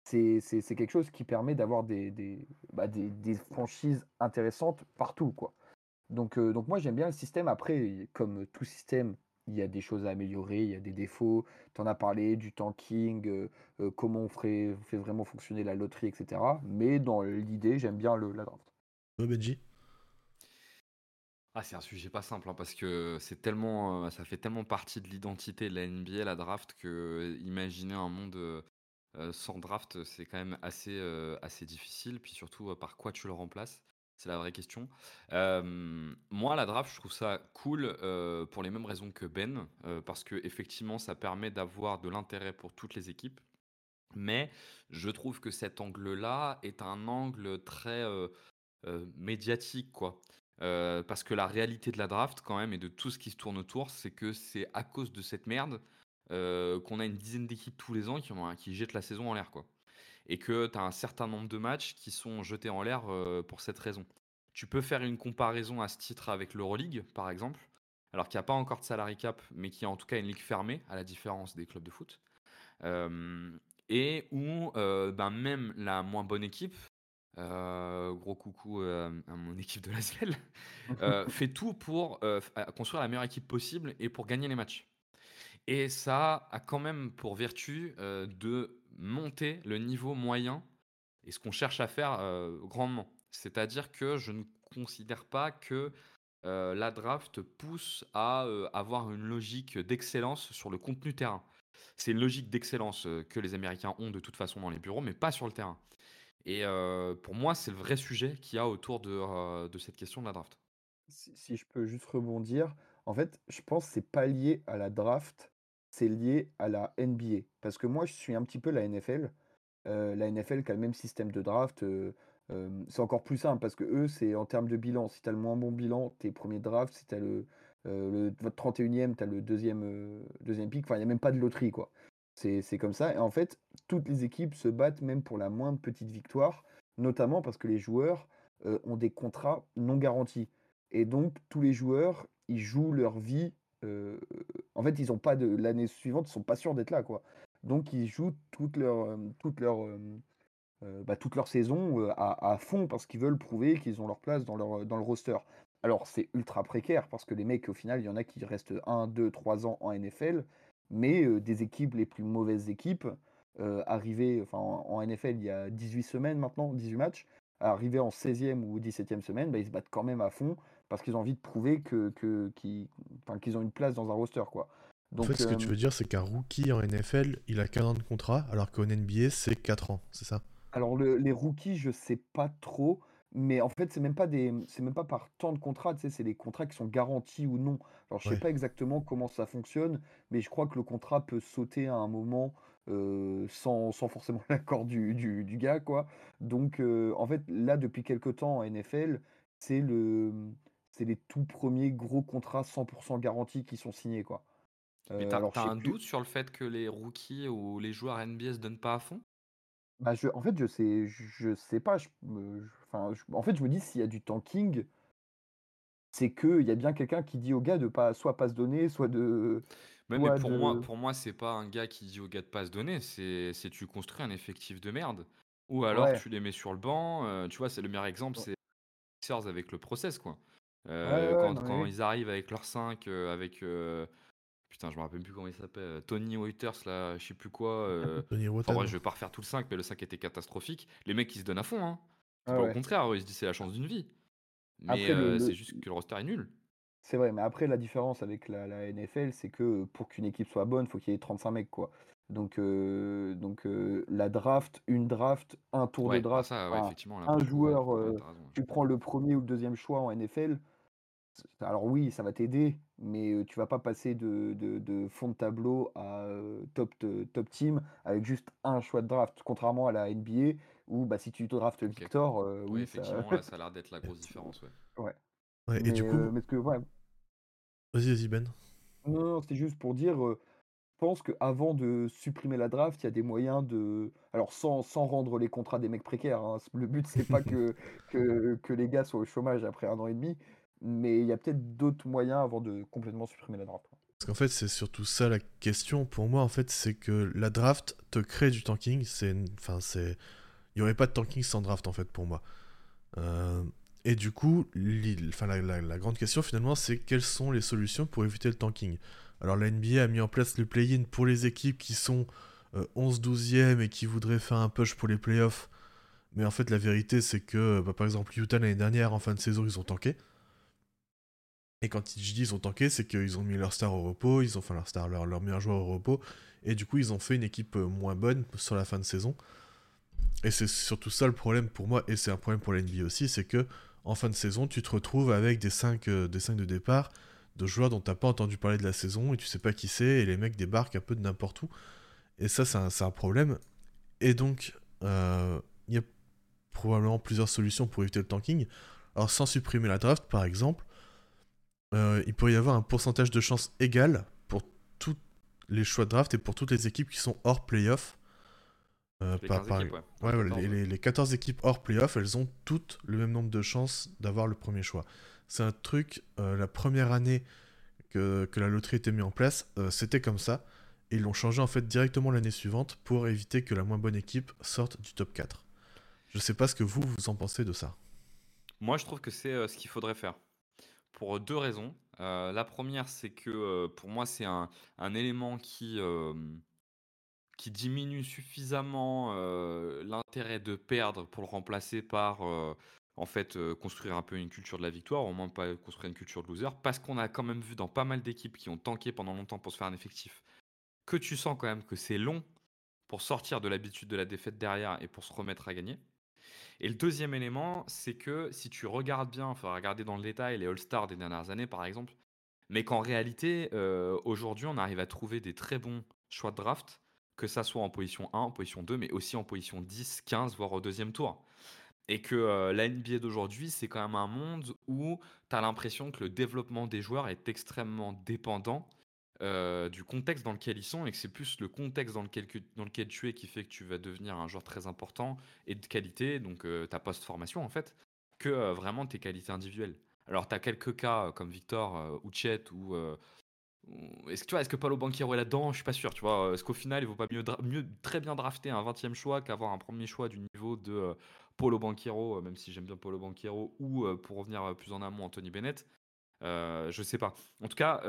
c'est quelque chose qui permet d'avoir des, des, bah, des, franchises intéressantes partout. Quoi. Donc, donc moi j'aime bien le système. Après, comme tout système, il y a des choses à améliorer, il y a des défauts. Tu en as parlé du tanking, euh, euh, comment on ferait, fait vraiment fonctionner la loterie, etc. Mais dans l'idée, j'aime bien le, la draft. Benji ah, c'est un sujet pas simple hein, parce que c'est tellement, euh, ça fait tellement partie de l'identité de la NBA, la draft, que imaginer un monde sans draft, c'est quand même assez, assez difficile. Puis surtout, par quoi tu le remplaces c'est la vraie question. moi, la draft, je trouve ça cool pour les mêmes raisons que Ben, parce que effectivement, ça permet d'avoir de l'intérêt pour toutes les équipes. Mais je trouve que cet angle-là est un angle très médiatique, quoi. Parce que la réalité de la draft, quand même, et de tout ce qui se tourne autour, c'est que c'est à cause de cette merde qu'on a une dizaine d'équipes tous les ans qui, jettent la saison en l'air, quoi et que tu as un certain nombre de matchs qui sont jetés en l'air pour cette raison. Tu peux faire une comparaison à ce titre avec l'Euroleague, par exemple, alors qu'il n'y a pas encore de salary cap, mais qui a en tout cas une ligue fermée, à la différence des clubs de foot. et où ben, même la moins bonne équipe, gros coucou à mon équipe de la SL, fait tout pour construire la meilleure équipe possible et pour gagner les matchs. Et ça a quand même pour vertu de monter le niveau moyen et ce qu'on cherche à faire grandement. C'est-à-dire que je ne considère pas que la draft pousse à avoir une logique d'excellence sur le contenu terrain. C'est une logique d'excellence que les Américains ont de toute façon dans les bureaux, mais pas sur le terrain. Et pour moi, c'est le vrai sujet qu'il y a autour de, cette question de la draft. Si, je peux juste rebondir, en fait, je pense que c'est pas lié à la draft, c'est lié à la NBA. Parce que moi, je suis un petit peu la NFL. la NFL qui a le même système de draft. c'est encore plus simple parce que eux, c'est en termes de bilan. Si tu as le moins bon bilan, t'es premier draft. Si tu as le, le, votre 31e, tu as le deuxième, deuxième pick. Enfin, il n'y a même pas de loterie, quoi. C'est comme ça. Et en fait, toutes les équipes se battent même pour la moindre petite victoire, notamment parce que les joueurs ont des contrats non garantis. Et donc, tous les joueurs, ils jouent leur vie en fait, ils ont pas de l'année suivante, ils sont pas sûrs d'être là, quoi. Donc ils jouent toute leur, toute leur, bah, toute leur saison à, fond parce qu'ils veulent prouver qu'ils ont leur place dans, leur, dans le roster. Alors c'est ultra précaire parce que les mecs, au final, il y en a qui restent 1, 2, 3 ans en NFL, mais des équipes, les plus mauvaises équipes, arrivées, enfin en, NFL, il y a 18 semaines maintenant, 18 matchs, arrivés en 16e ou 17e semaine, bah, ils se battent quand même à fond parce qu'ils ont envie de prouver que, qu'ils, ont une place dans un roster. Quoi. En fait, ce que tu veux dire, c'est qu'un rookie en NFL, il a qu'un an de contrat, alors qu'en NBA, c'est 4 ans, c'est ça? Alors le les rookies, je sais pas trop, mais en fait, c'est même pas des c'est même pas par temps de contrat, tu sais, c'est les contrats qui sont garantis ou non. Alors je sais Ouais. pas exactement comment ça fonctionne, mais je crois que le contrat peut sauter à un moment, sans sans forcément l'accord du du du gars, quoi. Donc en fait, là, depuis quelque temps en NFL, c'est le, mmh, c'est les tout premiers gros contrats 100% garantis qui sont signés, quoi. Mais t'as alors je as sais un plus doute sur le fait que les rookies ou les joueurs NBA se donnent pas à fond? bah, je en fait, je sais je sais pas, je me enfin, je en fait, je me dis s'il y a du tanking C'est qu'il y a bien quelqu'un qui dit au gars de pas soit pas se donner, soit de mais soit pour moi, pour moi, c'est pas un gars qui dit au gars de pas se donner, c'est c'est tu construis un effectif de merde. Ou alors ouais, tu les mets sur le banc, heu, tu vois? C'est le meilleur exemple, c'est les Sixers avec le process, quoi. ouais, ouais, quand ils arrivent avec leurs 5, heu, avec, putain, je me rappelle plus comment il s'appelle, Tony Waiters là, je sais plus quoi, heu, Tony enfin bref, je vais pas refaire tout le 5, mais le 5 était catastrophique. Les mecs, ils se donnent à fond, hein. C'est Ouais, pas au ouais. contraire, eux, ils se disent: «C'est la chance d'une vie». Mais le c'est juste que le roster est nul. c'est vrai, mais après la différence avec la la NFL, c'est que, pour qu'une équipe soit bonne, faut qu'il y ait 35 mecs, quoi. Donc donc la draft, une draft, un tour de Ouais, ah draft, ça, ouais, un ouais, joueur, ouais, tu ouais. prends le premier ou le deuxième choix en NFL, alors oui, ça va t'aider, mais tu vas pas passer de de de fond de tableau à, top top team avec juste un choix de draft. Contrairement à la NBA où, bah, si tu te draftes OK. Victor, Ouais, oui, ça effectivement, là, ça a l'air d'être la grosse différence, ouais. ouais. Ouais, et Mais du coup, mais que ouais, vas-y, vas-y, Ben. non, non, c'était juste pour dire, je pense qu'avant de supprimer la draft, il y a des moyens de alors sans sans rendre les contrats des mecs précaires, hein, le but c'est pas que que que les gars soient au chômage après un an et demi, mais il y a peut-être d'autres moyens avant de complètement supprimer la draft. Parce qu'en fait, c'est surtout ça la question pour moi, en fait, c'est que la draft te crée du tanking. C'est, enfin, c'est, il y aurait pas de tanking sans draft, en fait, pour moi. Euh, et du coup, la grande question finalement, c'est quelles sont les solutions pour éviter le tanking? Alors, la NBA a mis en place le play-in pour les équipes qui sont euh, 11-12e et qui voudraient faire un push pour les playoffs. Mais en fait, la vérité, c'est que, bah, par exemple, Utah l'année dernière, en fin de saison, ils ont tanké. Et quand je dis ils ont tanké, c'est qu'ils ont mis leur star au repos, ils ont fait leur star, leur, leur meilleur joueur au repos, et du coup ils ont fait une équipe euh, moins bonne sur la fin de saison. Et c'est surtout ça le problème pour moi, et c'est un problème pour la NBA aussi, c'est que en fin de saison, tu te retrouves avec des 5 des cinq de départ de joueurs dont t'as pas entendu parler de la saison, et tu sais pas qui c'est, et les mecs débarquent un peu de n'importe où. Et ça, c'est un, un problème. Et donc, euh, il y a probablement plusieurs solutions pour éviter le tanking. Alors, sans supprimer la draft, par exemple, euh, il pourrait y avoir un pourcentage de chance égal pour tous les choix de draft et pour toutes les équipes qui sont hors playoff. Euh, Les par- 15 par- équipes, ouais. ouais, Ouais, voilà, 14, les, ouais. les- les 14 équipes hors playoff, elles ont toutes le même nombre de chances d'avoir le premier choix. C'est un truc, euh, la première année que, que la loterie était mise en place, euh, c'était comme ça. Et ils l'ont changé en fait directement l'année suivante pour éviter que la moins bonne équipe sorte du top 4. Je sais pas ce que vous, vous en pensez de ça. Moi, je trouve que c'est, heu, ce qu'il faudrait faire. Pour, 2 raisons. La première, c'est que, pour moi, c'est un un élément qui, qui diminue suffisamment, heu, l'intérêt de perdre pour le remplacer par, heu, en fait, heu, construire un peu une culture de la victoire, au moins pas construire une culture de loser. Parce qu'on a quand même vu dans pas mal d'équipes qui ont tanké pendant longtemps pour se faire un effectif, que tu sens quand même que c'est long pour sortir de l'habitude de la défaite derrière et pour se remettre à gagner. Et le deuxième élément, c'est que si tu regardes bien, faudra regarder dans le détail les All-Stars des dernières années, par exemple, mais qu'en réalité, euh, aujourd'hui, on arrive à trouver des très bons choix de draft, que ça soit en position 1, en position 2, mais aussi en position 10, 15, voire au deuxième tour. Et que euh, la NBA d'aujourd'hui, c'est quand même un monde où tu as l'impression que le développement des joueurs est extrêmement dépendant euh, du contexte dans lequel ils sont et que c'est plus le contexte dans lequel, tu es qui fait que tu vas devenir un joueur très important et de qualité, donc euh, ta post-formation en fait, que euh, vraiment tes qualités individuelles. Alors tu as quelques cas comme Victor ou Chet ou... est-ce que tu vois, est-ce que Paulo Banquero est là-dedans? Je suis pas sûr, tu vois. Est-ce qu'au final, il vaut pas mieux, mieux très bien drafter un 20e choix qu'avoir un premier choix du niveau de euh, Paulo Banquero, euh, même si j'aime bien Paulo Banquero, ou euh, pour revenir euh, plus en amont, Anthony Bennett? Euh, Je sais pas. En tout cas,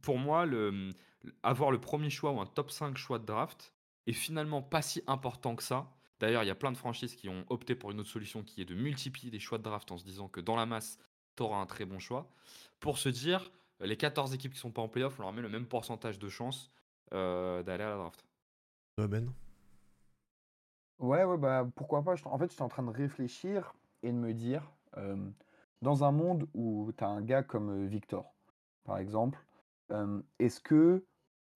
pour moi, avoir le premier choix ou un top 5 choix de draft est finalement pas si important que ça. D'ailleurs, il y a plein de franchises qui ont opté pour une autre solution qui est de multiplier les choix de draft en se disant que dans la masse, tu auras un très bon choix. Pour se dire, les 14 équipes qui sont pas en playoff, on leur met le même pourcentage de chances d'aller à la draft. Ben? Ouais, ouais, bah pourquoi pas. En fait, j'étais en train de réfléchir et de me dire, dans un monde où tu as un gars comme Victor, par exemple, est-ce que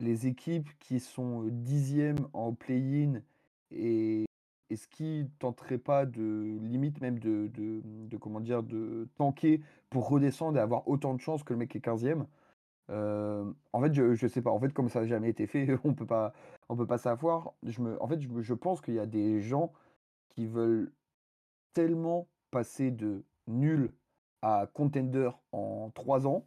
les équipes qui sont dixièmes en play-in et est-ce qu'ils tenteraient pas de limite même de, de, comment dire de tanker pour redescendre et avoir autant de chances que le mec qui est 15e En fait, je, je sais pas. En fait, comme ça n'a jamais été fait, on peut pas on peut pas savoir. Je me, en fait, je, je pense qu'il y a des gens qui veulent tellement passer de nul à contender en trois ans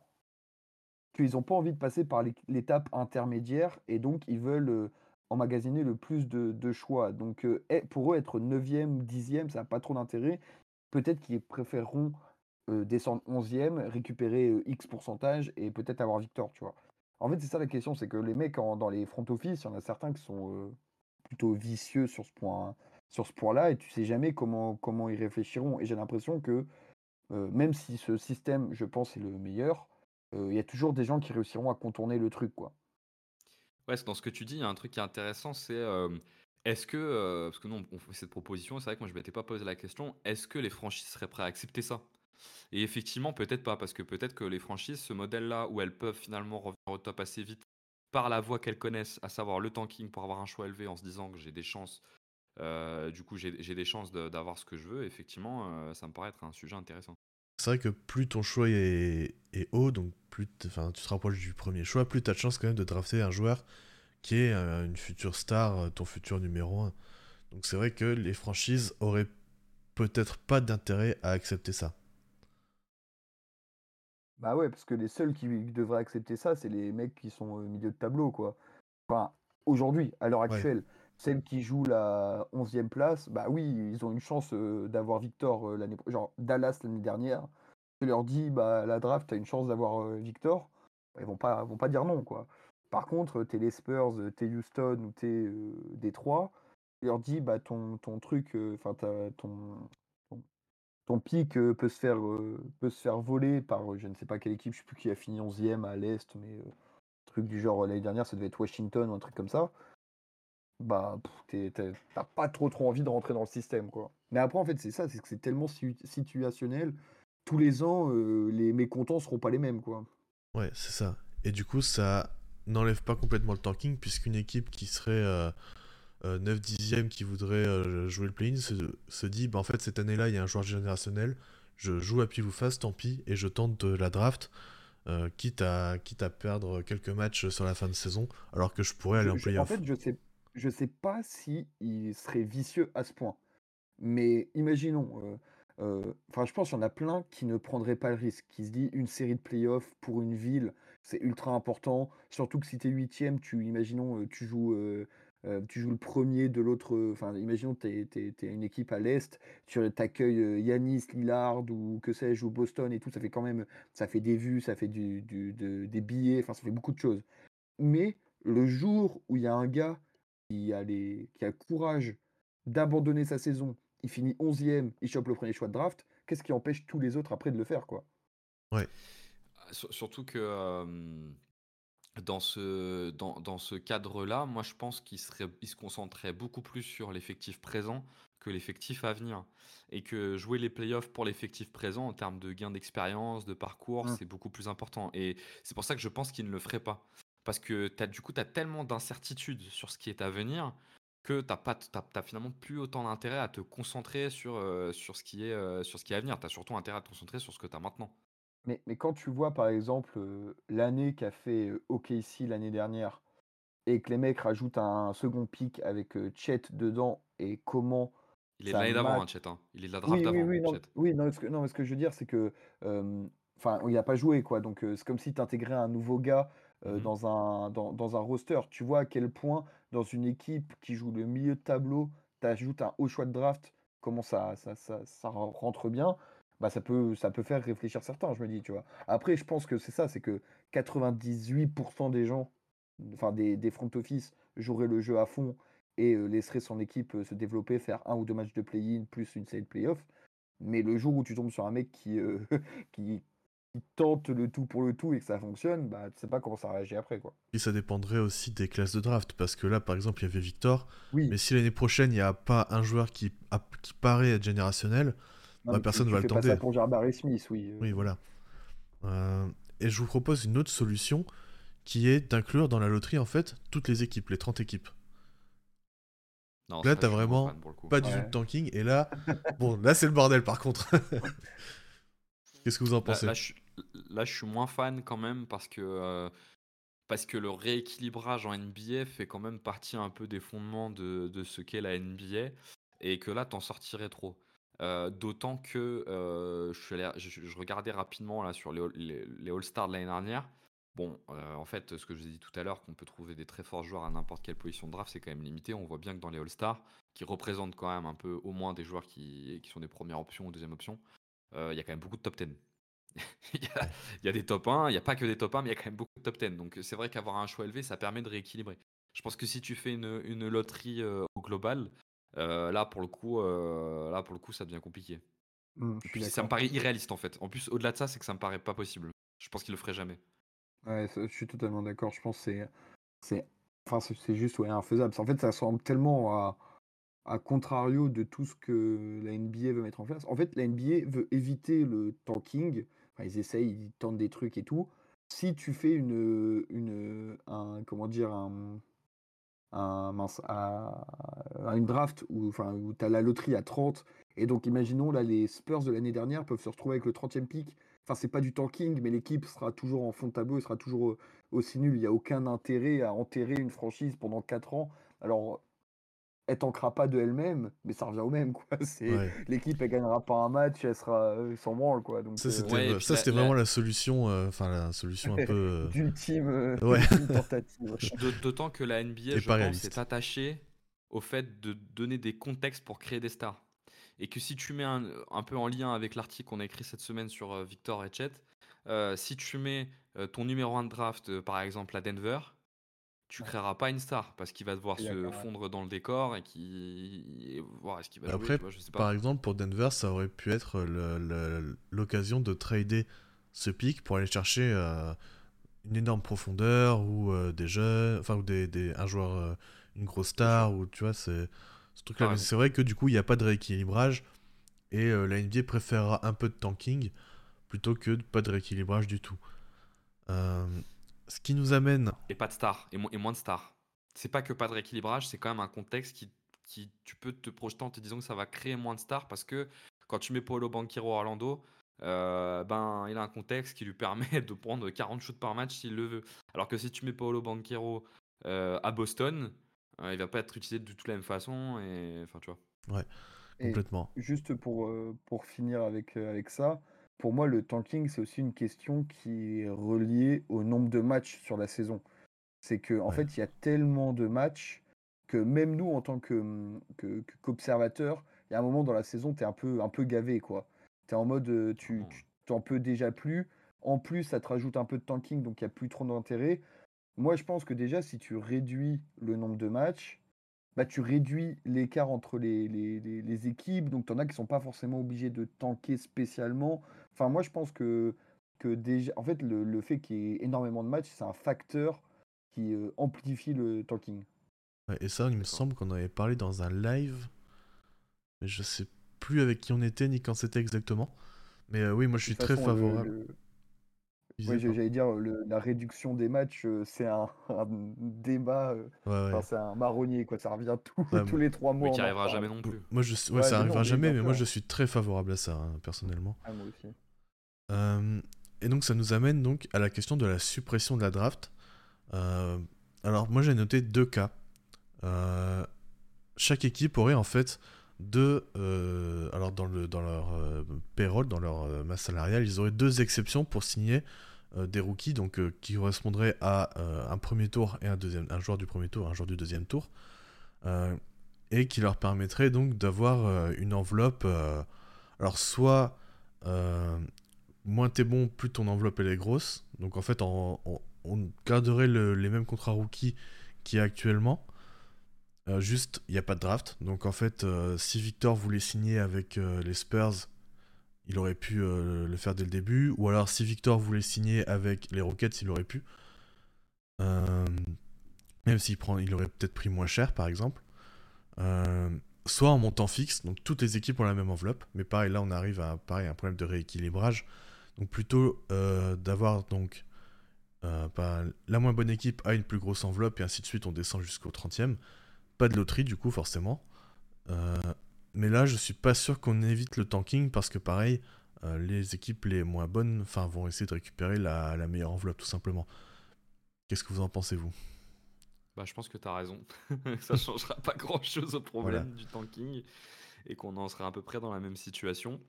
qu'ils n'ont pas envie de passer par l'étape intermédiaire et donc ils veulent emmagasiner le plus de, choix. Donc eh, pour eux, être 9e, 10e, ça n'a pas trop d'intérêt. Peut-être qu'ils préféreront descendre 11e, récupérer X pourcentage et peut-être avoir victoire, tu vois. En fait, c'est ça la question, c'est que les mecs dans les front office, il y en a certains qui sont plutôt vicieux sur ce point sur ce point-là et tu sais jamais comment, comment ils réfléchiront. Et j'ai l'impression que même si ce système, je pense, est le meilleur, il y a toujours des gens qui réussiront à contourner le truc, quoi. Ouais, dans ce que tu dis, il y a un truc qui est intéressant, c'est est-ce que, parce que nous on fait cette proposition, c'est vrai que moi je m'étais pas posé la question, est-ce que les franchises seraient prêtes à accepter ça? Et effectivement, peut-être pas, parce que peut-être que les franchises, ce modèle-là, où elles peuvent finalement revenir au top assez vite par la voie qu'elles connaissent, à savoir le tanking pour avoir un choix élevé en se disant que j'ai des chances, du coup j'ai des chances d'avoir ce que je veux, effectivement, ça me paraît être un sujet intéressant. C'est vrai que plus ton choix est, haut, donc plus tu te rapproches du premier choix, plus tu as de chance quand même de drafter un joueur qui est euh, une future star, euh, ton futur numéro 1. Donc c'est vrai que les franchises auraient peut-être pas d'intérêt à accepter ça. Bah ouais, parce que les seuls qui devraient accepter ça, c'est les mecs qui sont au milieu de tableau, quoi. Enfin, aujourd'hui, à l'heure actuelle, celles qui jouent la 11e place, bah oui, ils ont une chance d'avoir Victor l'année genre Dallas l'année dernière. Je leur dis bah la draft, tu as une chance d'avoir Victor. Ils vont pas vont pas dire non quoi. Par contre, t'es les Spurs, t'es Houston ou t'es Détroit, je leur dis bah ton, truc enfin ton, ton, ton pic peut se faire peut se faire voler par je ne sais pas quelle équipe, je sais plus qui a fini 11e à l'est mais truc du genre l'année dernière, ça devait être Washington ou un truc comme ça bah, t'as pas trop trop envie de rentrer dans le système, quoi. Mais après, en fait, c'est ça, c'est que c'est tellement situationnel. Tous les ans, euh, les mécontents seront pas les mêmes, quoi. Ouais, c'est ça. Et du coup, ça n'enlève pas complètement le tanking, puisqu'une équipe qui serait euh, 9 10 qui voudrait euh, jouer le play-in se, dit, bah, en fait, cette année-là, il y a un joueur générationnel, je joue à pile ou face, tant pis, et je tente la draft. Euh, quitte, à, quitte à perdre quelques matchs sur la fin de saison, alors que je pourrais aller en play-off. En fait, je sais, je sais pas si il serait vicieux à ce point. Mais imaginons, enfin, je pense qu'il y en a plein qui ne prendraient pas le risque, qui se dit une série de playoffs pour une ville, c'est ultra important. Surtout que si tu es huitième, tu, imaginons, tu joues, tu joues le premier de l'autre. Enfin, imaginons tu es, une équipe à l'Est, tu accueilles Yanis, Lillard ou que sais-je, ou Boston et tout, ça fait quand même, ça fait des vues, ça fait du, des billets, enfin, ça fait beaucoup de choses. Mais le jour où il y a un gars qui a, les, qui a le courage d'abandonner sa saison, il finit 11e, il chope le premier choix de draft, qu'est-ce qui empêche tous les autres après de le faire quoi? Ouais. Surtout que dans ce, dans, dans ce cadre-là, moi je pense qu'il il se concentrait beaucoup plus sur l'effectif présent que l'effectif à venir. Et que jouer les playoffs pour l'effectif présent en termes de gain d'expérience, de parcours, mmh. c'est beaucoup plus important. Et c'est pour ça que je pense qu'il ne le ferait pas. Parce que as, du coup, tu as tellement d'incertitudes sur ce qui est à venir que tu n'as finalement plus autant d'intérêt à te concentrer sur, euh, sur, ce qui est, euh, sur ce qui est à venir. Tu as surtout intérêt à te concentrer sur ce que tu as maintenant. Mais, mais quand tu vois, par exemple, euh, l'année qu'a fait OKC l'année dernière, et que les mecs rajoutent un second pic avec Chet dedans, et comment. Il est de l'année d'avant, hein, Chet. Hein. Il est de la draft d'avant. Oui, oui, non, oui non, ce que, non, ce que je veux dire, c'est que. Enfin, il n'a pas joué, quoi. Donc, c'est comme si tu intégrais un nouveau gars Mmh dans, un, dans, un roster. Tu vois à quel point, dans une équipe qui joue le milieu de tableau, tu ajoutes un haut choix de draft, comment ça, ça, ça, rentre bien. Bah, ça, peut, ça peut faire réfléchir certains, je me dis, tu vois. Après, je pense que c'est ça, c'est que 98% des gens, enfin des, des front office, joueraient le jeu à fond et laisseraient son équipe se développer, faire un ou deux matchs de play-in plus une série de play-off. Mais le jour où tu tombes sur un mec qui, qui, qui tente le tout pour le tout et que ça fonctionne, bah, tu sais pas comment ça réagit après, quoi. Et ça dépendrait aussi des classes de draft, parce que là, par exemple, il y avait Victor, Oui, mais si l'année prochaine, il n'y a pas un joueur qui, a- qui paraît être générationnel, non, bah, personne tu va le fais pas ça tenter. pour Smith, oui. euh. Oui, voilà. Euh, et je vous propose une autre solution, qui est d'inclure dans la loterie, en fait, toutes les équipes, les 30 équipes. Non, Là, t'as vraiment. Pas du tout Ouais. de tanking, et là, bon, là, c'est le bordel, par contre. Qu'est-ce que vous en pensez là, je, suis- là, je suis moins fan quand même parce que, euh, le rééquilibrage en NBA fait quand même partie un peu des fondements de, ce qu'est la NBA et que là, t'en sortirais trop. Euh, D'autant que euh, je, regardais rapidement là, sur les, All- les, les All-Stars de l'année dernière. Bon, en fait, ce que je vous ai dit tout à l'heure, qu'on peut trouver des très forts joueurs à n'importe quelle position de draft, c'est quand même limité. On voit bien que dans les All-Stars, qui représentent quand même un peu au moins des joueurs qui, qui sont des premières options ou deuxième options, il y a quand même beaucoup de top 10. Il y, a, il y a des top 1, il n'y a pas que des top 1, mais il y a quand même beaucoup de top 10. Donc c'est vrai qu'avoir un choix élevé, ça permet de rééquilibrer. Je pense que si tu fais une, une loterie euh, au global, euh, là pour le coup, euh, là pour le coup, ça devient compliqué. Puis ça me paraît irréaliste en fait. En plus, au-delà de ça, c'est que ça me paraît pas possible. Je pense qu'il le ferait jamais. Ouais, ça, je suis totalement d'accord. Je pense que c'est, c'est, enfin, c'est c'est juste ouais, infaisable. En fait, ça semble tellement à, à contrario de tout ce que la NBA veut mettre en place. En fait, la NBA veut éviter le tanking. Ils essayent, ils tentent des trucs et tout. Si tu fais une, une, un, comment dire, un, un, mince, une draft où, enfin, où tu as la loterie à 30, et donc imaginons là les Spurs de l'année dernière peuvent se retrouver avec le 30e pick. Enfin, c'est pas du tanking, mais l'équipe sera toujours en fond de tableau, et sera toujours euh, aussi nulle. Il n'y a aucun intérêt à enterrer une franchise pendant 4 ans. Alors, elle tankera pas de elle-même, mais ça revient au même, quoi. C'est Ouais. l'équipe, elle gagnera pas un match, elle sera euh, sans branle, quoi. Donc, Ça, euh, c'était Ouais, la- vraiment la solution, euh, enfin, la solution un peu... d'ultime euh, Ouais. d'ultime tentative. D'aut- D'autant que la NBA, je pense, est attachée au fait de donner des contextes pour créer des stars. Et que si tu mets un, un peu en lien avec l'article qu'on a écrit cette semaine sur euh, Victor et Chet, euh, si tu mets euh, ton numéro 1 de draft, euh, par exemple à Denver, tu créeras pas une star parce qu'il va devoir se fondre dans le décor et qui voir est-ce qu'il va jouer, Après, tu vois, je sais Par exemple, pour Denver, ça aurait pu être l'occasion de trader ce pic pour aller chercher euh, une énorme profondeur ou euh, des jeunes, enfin, ou des, des- un joueur, euh, une grosse star, ou tu vois, c'est ce truc-là. Raison. c'est vrai que du coup, il n'y a pas de rééquilibrage et euh, la NBA préférera un peu de tanking plutôt que de pas de rééquilibrage du tout. Ce qui nous amène. Et pas de stars, et, mo- et moins de stars. C'est pas que pas de rééquilibrage, c'est quand même un contexte qui, qui tu peux te projeter en te disant que ça va créer moins de stars parce que quand tu mets Paolo Banquero à Orlando, euh, ben il a un contexte qui lui permet de prendre 40 shoots par match s'il le veut. Alors que si tu mets Paolo Banquero euh, à Boston, euh, il va pas être utilisé de toute la même façon et enfin tu vois. Et Complètement. juste pour, euh, pour finir avec, euh, avec ça, pour moi, le tanking, c'est aussi une question qui est reliée au nombre de matchs sur la saison. C'est que en Ouais. fait, il y a tellement de matchs que même nous, en tant que, que- que- qu'observateurs, il y a un moment dans la saison, tu es un peu, un peu gavé, quoi. Tu es en mode, euh, tu, Clairement, tu t'en peux déjà plus. En plus, ça te rajoute un peu de tanking, donc il n'y a plus trop d'intérêt. Moi, je pense que déjà, si tu réduis le nombre de matchs, bah, tu réduis l'écart entre les, les, les- les équipes. Donc, tu en as qui sont pas forcément obligés de tanker spécialement. Enfin, moi, je pense que, que déjà, en fait, le, le fait qu'il y ait énormément de matchs, c'est un facteur qui euh, amplifie le tanking. Ouais, et ça, il me semble qu'on avait parlé dans un live, mais je sais plus avec qui on était ni quand c'était exactement. Mais euh, oui, moi je suis très façon, favorable. le- j'allais dire, le- la réduction des matchs, euh, c'est un, un débat, Ouais, ouais. enfin, c'est un marronnier, quoi. Ça revient tout- Ouais, tous les trois mois. Mais qui arrivera jamais non plus. Moi, je, ouais, Ouais, ça arrivera non, jamais, mais moi je suis très favorable à ça, hein, personnellement. Ah, moi aussi. Euh, et donc ça nous amène donc à la question de la suppression de la draft. Euh, alors moi j'ai noté deux cas. Euh, chaque équipe aurait en fait deux... alors dans, le, dans leur payroll, dans leur masse salariale, ils auraient deux exceptions pour signer des rookies, donc qui correspondraient à un premier tour et un deuxième, un joueur du premier tour, un joueur du deuxième tour, et qui leur permettrait donc d'avoir une enveloppe. alors soit moins t'es bon, plus ton enveloppe elle est grosse. Donc en fait, on, garderait le- les mêmes contrats rookies qu'il y a actuellement. Euh, juste, il n'y a pas de draft. Donc en fait, euh, si Victor voulait signer avec euh, les Spurs, il aurait pu le faire dès le début. Ou alors, si Victor voulait signer avec les Rockets, il aurait pu. même s'il prend, il aurait peut-être pris moins cher, par exemple. soit en montant fixe, donc toutes les équipes ont la même enveloppe. Mais pareil, là, on arrive à pareil, un problème de rééquilibrage. Donc plutôt d'avoir donc la moins bonne équipe a une plus grosse enveloppe et ainsi de suite, on descend jusqu'au 30e. Pas de loterie du coup, forcément. Euh, mais là, je suis pas sûr qu'on évite le tanking parce que pareil, euh, les équipes les moins bonnes enfin, vont essayer de récupérer la, meilleure enveloppe tout simplement. Qu'est-ce que vous en pensez, vous? Bah, Je pense que tu as raison. ça changera pas grand-chose au problème du tanking et qu'on en sera à peu près dans la même situation.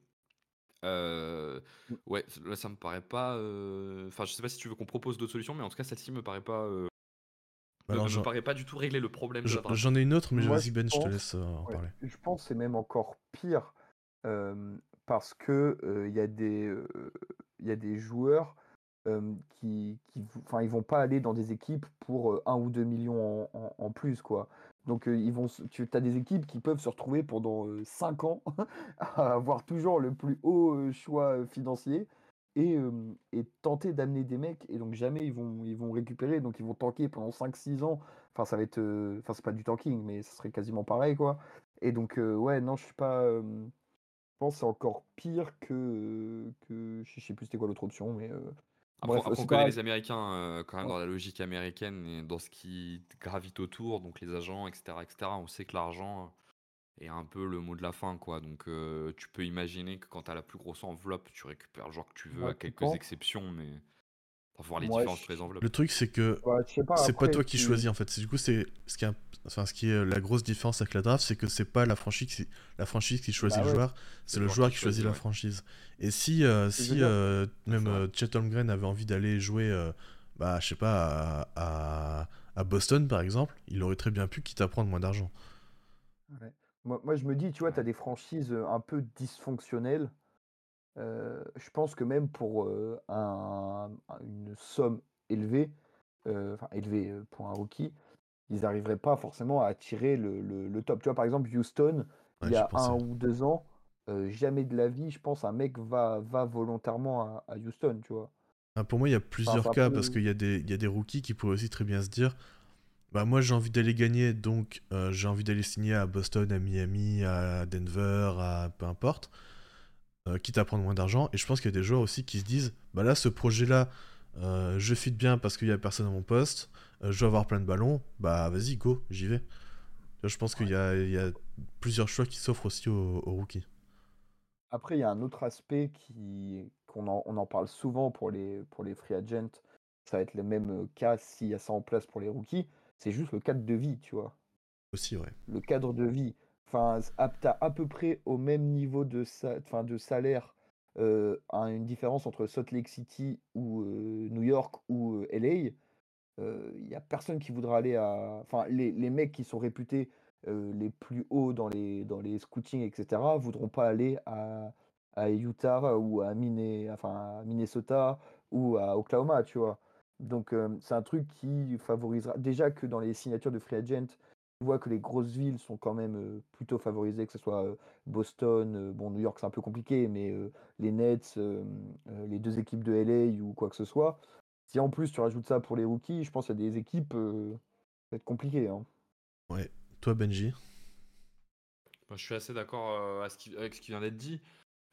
Euh, mmh. ouais, là ça me paraît pas. Enfin, je sais pas si tu veux qu'on propose d'autres solutions, mais en tout cas celle-ci me paraît pas alors, ne me paraît pas du tout régler le problème J'en ai une autre, mais vas-y Ben, je te laisse euh, en parler. Je pense que c'est même encore pire parce que il y, a des, y a des joueurs qui, qui enfin, ils vont pas aller dans des équipes pour 1 ou 2 millions en, plus, quoi. Donc ils vont, tu as des équipes qui peuvent se retrouver pendant 5 ans à avoir toujours le plus haut choix financier et, tenter d'amener des mecs et donc jamais ils vont, ils vont récupérer. Donc ils vont tanker pendant 5-6 ans. Enfin ça va être enfin c'est pas du tanking mais ça serait quasiment pareil quoi. Et donc ouais non je suis pas je pense c'est encore pire que que je sais plus c'était quoi l'autre option mais après, on connaît les Américains quand même dans la logique américaine et dans ce qui gravite autour donc les agents etc etc on sait que l'argent et un peu le mot de la fin, quoi. Donc, tu peux imaginer que quand tu as la plus grosse enveloppe, tu récupères le genre que tu veux, à quelques exceptions, mais pour voir les différences entre les enveloppes. Le truc, c'est que c'est pas toi qui choisis, en fait. Du coup, c'est ce qui, est... enfin, ce qui est la grosse différence avec la draft, c'est que c'est pas la franchise qui, la franchise qui choisit bah le joueur, c'est le joueur qui choisit la franchise. Et si, si même Chet Holmgren avait envie d'aller jouer, bah, je sais pas, à, à, Boston, par exemple, il aurait très bien pu, quitte à prendre moins d'argent. Ouais. Moi, je me dis, tu vois, tu as des franchises un peu dysfonctionnelles. Je pense que même pour une somme élevée, enfin élevée pour un rookie, ils n'arriveraient pas forcément à attirer le, top. Tu vois, par exemple, Houston, il y a un ou deux ans, jamais de la vie, je pense, un mec va, va volontairement à, Houston, tu vois? Ah, pour moi, il y a plusieurs cas parce qu'il y, a des- y a des rookies qui pourraient aussi très bien se dire bah moi j'ai envie d'aller gagner, donc j'ai envie d'aller signer à Boston, à Miami, à Denver, à peu importe, euh, quitte à prendre moins d'argent. Et je pense qu'il y a des joueurs aussi qui se disent, bah là ce projet-là, euh, je fit bien parce qu'il y a personne à mon poste, je veux avoir plein de ballons, bah vas-y go, j'y vais. Je pense qu'il y, a plusieurs choix qui s'offrent aussi aux, rookies. Après, il y a un autre aspect qui qu'on en, on en parle souvent pour les, pour les free agents. Ça va être le même cas s'il y a ça en place pour les rookies c'est juste le cadre de vie, tu vois. Aussi, ouais. Le cadre de vie. Enfin, t'as à peu près au même niveau de, salaire euh, une différence entre Salt Lake City ou euh, New York ou euh, LA. Il euh, n'y a personne qui voudra aller à. Enfin, les, les mecs qui sont réputés les plus hauts dans les, dans les scootings, etc., voudront pas aller à, à Utah ou à, enfin, à Minnesota ou à Oklahoma, tu vois. Donc c'est un truc qui favorisera déjà que dans les signatures de free agent, tu vois que les grosses villes sont quand même plutôt favorisées, que ce soit Boston, bon New York c'est un peu compliqué, mais les Nets, les deux équipes de LA ou quoi que ce soit. Si en plus tu rajoutes ça pour les rookies, je pense qu'il y a des équipes, ça va être compliqué. Hein. Ouais, toi Benji? Bah, Je suis assez d'accord avec ce qui vient d'être dit.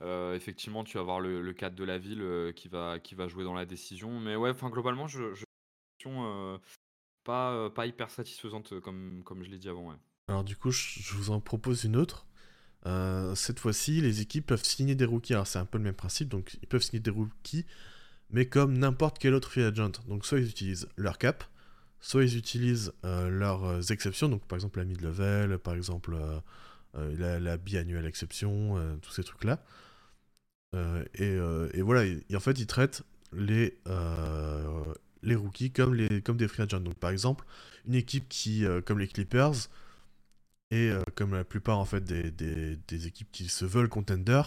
Euh, effectivement, tu vas avoir le, cadre de la ville qui, va, qui va jouer dans la décision. Mais ouais, enfin globalement, je, je euh, pas, pas hyper satisfaisante comme, comme je l'ai dit avant. Alors du coup, je, vous en propose une autre. cette fois-ci, les équipes peuvent signer des rookies. Alors c'est un peu le même principe, donc ils peuvent signer des rookies, mais comme n'importe quel autre free agent. Donc soit ils utilisent leur cap, soit ils utilisent leurs exceptions, donc par exemple la mid-level, par exemple la, biannuelle exception, tous ces trucs-là. Euh, euh, et, voilà, en fait, ils traitent les, euh, les rookies comme, les, comme des free agents. Donc, par exemple, une équipe qui, comme les Clippers, et comme la plupart en fait des, des, équipes qui se veulent contender,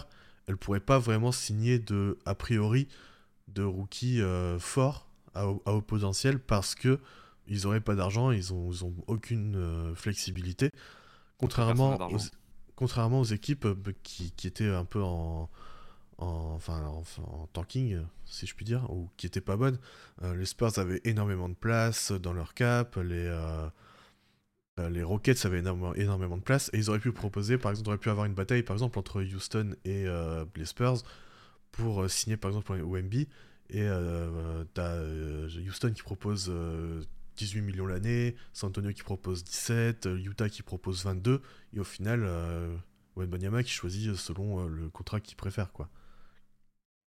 elles pourraient pas vraiment signer de, a priori, de rookies forts à, haut potentiel parce que ils auraient pas d'argent, ils ont, ils ont aucune flexibilité. Contrairement aux, contrairement aux équipes qui, qui étaient un peu en, en, enfin, en, tanking, si je puis dire, ou qui était pas bonne. Euh, les Spurs avaient énormément de place dans leur cap, les, euh, euh, les Rockets avaient énormément, énormément de place, et ils auraient pu proposer, par exemple, auraient pu avoir une bataille, par exemple, entre Houston et euh, les Spurs pour euh, signer, par exemple, OMB, et euh, t'as euh, Houston qui propose euh, 18 millions l'année, San Antonio qui propose 17, euh, Utah qui propose 22, et au final, euh, Wembanyama qui choisit selon euh, le contrat qu'il préfère, quoi.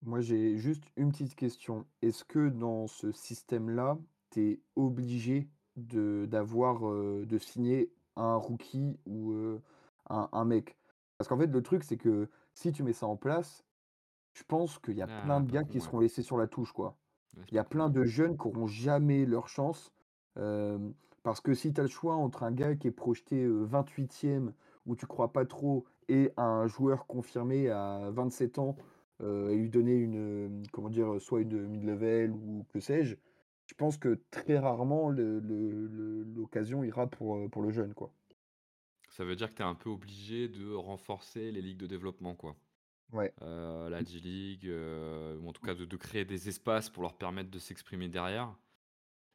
Moi, j'ai juste une petite question. Est-ce que dans ce système-là, tu es obligé de d'avoir euh, de signer un rookie ou euh, un, un mec? Parce qu'en fait, le truc, c'est que si tu mets ça en place, je pense qu'il y a plein Ah, de pas gars con, qui ouais. seront laissés sur la touche, quoi. Ouais, c'est Il y a con. plein de jeunes qui n'auront jamais leur chance. euh, parce que si tu as le choix entre un gars qui est projeté euh, 28e, où tu crois pas trop, et un joueur confirmé à 27 ans, euh, et lui donner une, euh, comment dire, soit une mid-level ou que sais-je, je pense que très rarement le- le- le- l'occasion ira pour, euh, pour le jeune, quoi. Ça veut dire que tu es un peu obligé de renforcer les ligues de développement, quoi. Ouais. Euh, la G-League, euh, ou en tout cas de, de créer des espaces pour leur permettre de s'exprimer derrière.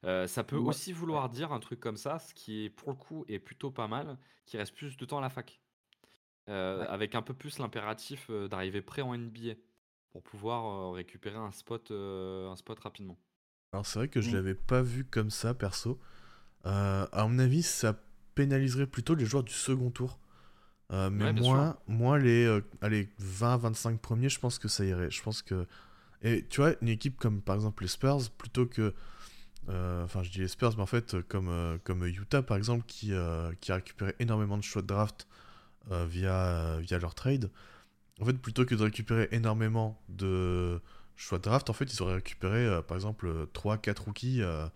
Euh, ça peut aussi vouloir dire un truc comme ça, ce qui est pour le coup est plutôt pas mal, qui reste plus de temps à la fac. Euh, Ouais. Avec un peu plus l'impératif euh, d'arriver prêt en NBA pour pouvoir euh, récupérer un spot, euh, un spot rapidement. Alors c'est vrai que je Mm. l'avais pas vu comme ça, perso. Euh, à mon avis, ça pénaliserait plutôt les joueurs du second tour. Euh, mais Ouais, moins les euh, allez, 20-25 premiers, je pense que ça irait. Je pense que... Et tu vois, une équipe comme par exemple les Spurs, plutôt que... euh, Enfin, je dis les Spurs, mais en fait, comme, euh, comme Utah, par exemple, qui, euh, qui a récupéré énormément de choix de draft euh, via, via leur trade. En fait, plutôt que de récupérer énormément de choix de draft, en fait, ils auraient récupéré, euh, par exemple, 3-4 rookies euh,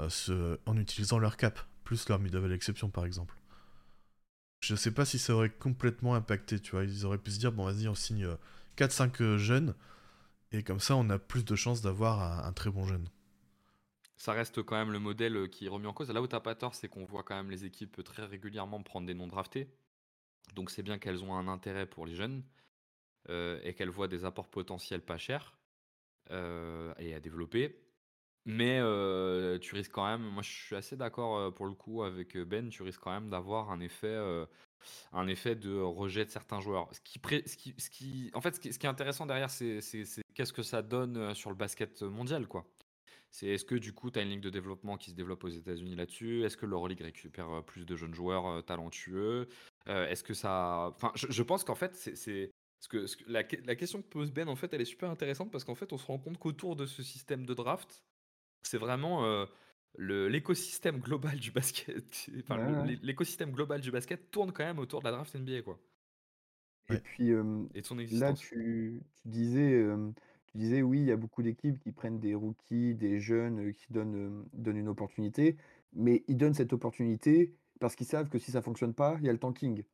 euh, en utilisant leur cap, plus leur mid-level exception, par exemple. Je sais pas si ça aurait complètement impacté, tu vois. Ils auraient pu se dire, bon, vas-y, on signe 4-5 jeunes, et comme ça, on a plus de chances d'avoir un, très bon jeune. Ça reste quand même le modèle qui est remis en cause. Là où t'as pas tort, c'est qu'on voit quand même les équipes très régulièrement prendre des non draftés. Donc c'est bien qu'elles ont un intérêt pour les jeunes et qu'elles voient des apports potentiels pas chers euh, et à développer. Mais euh, tu risques quand même, moi je suis assez d'accord euh, pour le coup avec euh, Ben, tu risques quand même d'avoir un effet, euh, un effet de rejet de certains joueurs. Ce qui, ce qui, ce qui, en fait, ce qui, ce qui est intéressant derrière, c'est qu'est-ce que ça donne euh, sur le basket mondial, quoi. C'est est-ce que du coup, tu as une ligue de développement qui se développe aux États-Unis là-dessus? Est-ce que l'Euroleague récupère euh, plus de jeunes joueurs euh, talentueux? Euh, Est-ce que ça. Enfin, je pense qu'en fait, c'est. C'est- ce que, la, que- la question que pose Ben, en fait, elle est super intéressante parce qu'en fait, on se rend compte qu'autour de ce système de draft, c'est vraiment euh, l'écosystème global du basket. Enfin, Ouais, l'écosystème global du basket tourne quand même autour de la draft NBA, quoi. Et Ouais. puis euh, Et de son là, tu, tu disais, euh, tu disais, oui, il y a beaucoup d'équipes qui prennent des rookies, des jeunes, euh, qui donnent, euh, donnent une opportunité, mais ils donnent cette opportunité parce qu'ils savent que si ça fonctionne pas, il y a le tanking.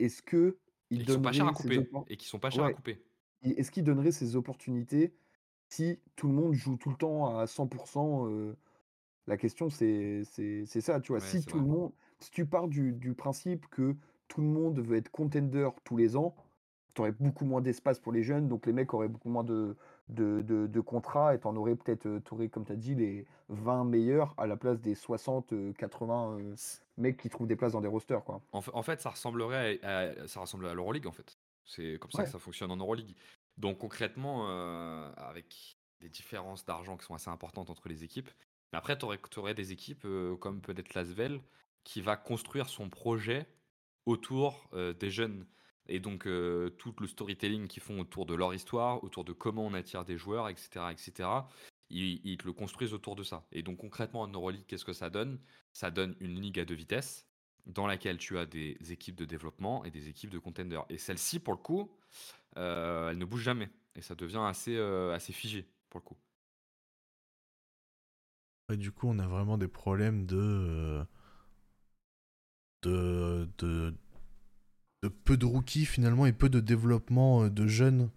Est-ce que ils qui sont pas chers à donneraient ces couper. oppor- Et qui sont pas chers à couper. Est-ce qu'ils donneraient ces opportunités si tout le monde joue tout le temps à 100% euh, La question, c'est c'est- c'est ça, tu vois. Ouais, Si tout vrai. le monde, si tu pars du, du principe que tout le monde veut être contender tous les ans, tu aurais beaucoup moins d'espace pour les jeunes, donc les mecs auraient beaucoup moins de, de, de- de contrats et tu en aurais peut-être, euh, t'aurais, comme tu as dit, les 20 meilleurs à la place des 60, euh, 80 euh, mecs qui trouvent des places dans des rosters, quoi. En, fa- en fait, ça ressemblerait à, à- ça ressemble à l'Euroleague en fait. C'est comme ça Ouais. que ça fonctionne en Euroleague. Donc concrètement, euh, avec des différences d'argent qui sont assez importantes entre les équipes. Mais après, tu aurais, des équipes euh, comme peut-être l'Asvel qui va construire son projet autour euh, des jeunes. Et donc euh, tout le storytelling qu'ils font autour de leur histoire, autour de comment on attire des joueurs, etc. etc. Ils, ils le construisent autour de ça. Et donc concrètement en Euroleague, qu'est-ce que ça donne? Ça donne une ligue à deux vitesses dans laquelle tu as des équipes de développement et des équipes de contenders. Et celle-ci, pour le coup, euh, elle ne bouge jamais. Et ça devient assez, euh, assez figé, pour le coup. Et du coup, on a vraiment des problèmes de. de, de, peu de rookies finalement et peu de développement euh, de jeunes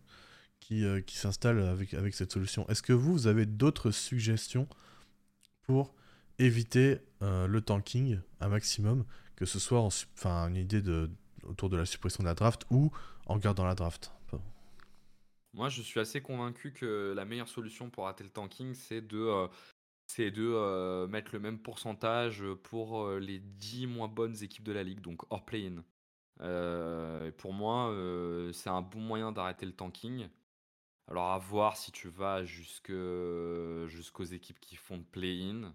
qui, euh, qui s'installent avec, avec cette solution. Est-ce que vous, vous avez d'autres suggestions pour éviter euh, le tanking un maximum, que ce soit en, enfin, une idée de, autour de la suppression de la draft ou en gardant la draft? Moi, je suis assez convaincu que la meilleure solution pour rater le tanking, c'est de, c'est de mettre le même pourcentage pour les 10 moins bonnes équipes de la ligue, donc hors play-in. Pour moi, c'est un bon moyen d'arrêter le tanking. Alors à voir si tu vas jusque, jusqu'aux équipes qui font play-in.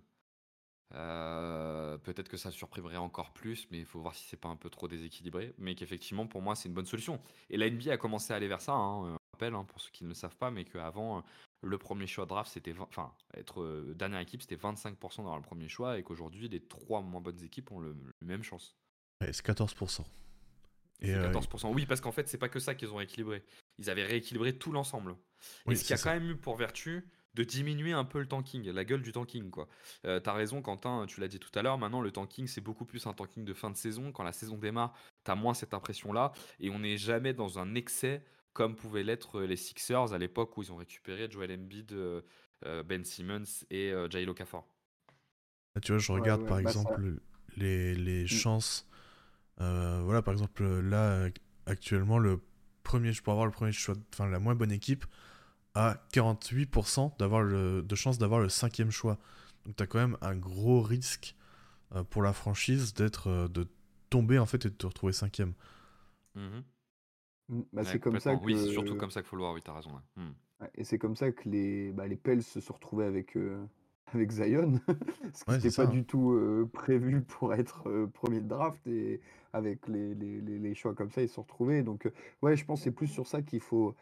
peut-être que ça surprimerait encore plus, mais il faut voir si c'est pas un peu trop déséquilibré. Mais qu'effectivement, pour moi, c'est une bonne solution. Et la NBA a commencé à aller vers ça. Hein, rappelle, hein, pour ceux qui ne le savent pas, mais qu'avant, le premier choix draft, c'était. Enfin, être dernière équipe, c'était 25% dans le premier choix, et qu'aujourd'hui, les trois moins bonnes équipes ont le, même chance. Ouais, c'est 14%. Et 14%. Oui, parce qu'en fait, c'est pas que ça qu'ils ont rééquilibré. Ils avaient rééquilibré tout l'ensemble. et ce qui a quand même eu pour vertu de diminuer un peu le tanking, la gueule du tanking. quoi. Euh, T'as raison, Quentin, tu l'as dit tout à l'heure. Maintenant, le tanking, c'est beaucoup plus un tanking de fin de saison. Quand la saison démarre, t'as moins cette impression-là. Et on n'est jamais dans un excès comme pouvaient l'être les Sixers à l'époque où ils ont récupéré Joel Embiid, euh, euh, Ben Simmons et euh, Jail Okafor. Ah, tu vois, je regarde par bah, exemple les, les, mm. chances. Voilà, par exemple, là, actuellement, le premier, je peux avoir le premier choix, enfin la moins bonne équipe a 48% d'avoir de chance d'avoir le cinquième choix. Donc tu as quand même un gros risque pour la franchise d'être de tomber en fait et de te retrouver cinquième. Mmh mmh, bah, c'est comme ça que... Oui, c'est surtout comme ça qu'il faut le voir, oui, t'as raison. Mmh. Et c'est comme ça que les, bah, les Pels se sont retrouvés avec, avec Zion, ce qui n'était pas du tout prévu pour être premier de draft, et avec les, les, les, choix comme ça, ils se sont retrouvés. Donc, ouais, je pense que c'est plus sur ça qu'il faut,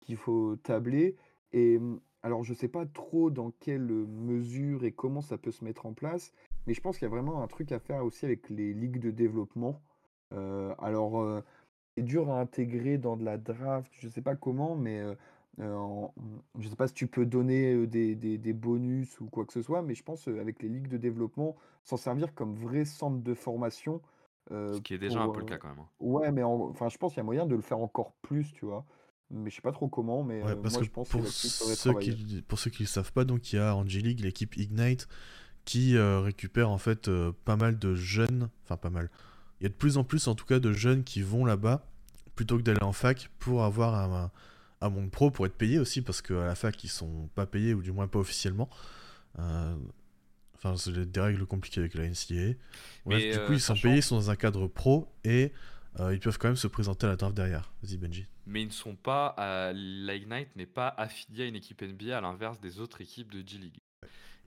qu'il faut tabler. Et alors, je ne sais pas trop dans quelle mesure et comment ça peut se mettre en place, mais je pense qu'il y a vraiment un truc à faire aussi avec les ligues de développement. alors, c'est dur à intégrer dans de la draft, je ne sais pas comment, mais je ne sais pas si tu peux donner des, des, bonus ou quoi que ce soit, mais je pense avec les ligues de développement, s'en servir comme vrai centre de formation. Ce qui est déjà un peu le cas quand même. Hein. Ouais, mais enfin, je pense qu'il y a moyen de le faire encore plus, tu vois. Mais je sais pas trop comment, mais moi je pense pour ceux qui, pour ceux qui ne savent pas, donc il y a Angelique, l'équipe Ignite, qui récupère en fait pas mal de jeunes, enfin pas mal, il y a de plus en plus, en tout cas, de jeunes qui vont là-bas plutôt que d'aller en fac pour avoir un, un, monde pro, pour être payés aussi, parce qu'à la fac, ils sont pas payés, ou du moins pas officiellement. Euh, enfin, c'est des règles compliquées avec la NCAA. du coup, ils sont payés, ils sont dans un cadre pro et euh, ils peuvent quand même se présenter à la draft derrière. Vas-y, Benji. Mais ils ne sont pas. Euh, L'Ignite n'est pas affilié à une équipe NBA à l'inverse des autres équipes de G-League.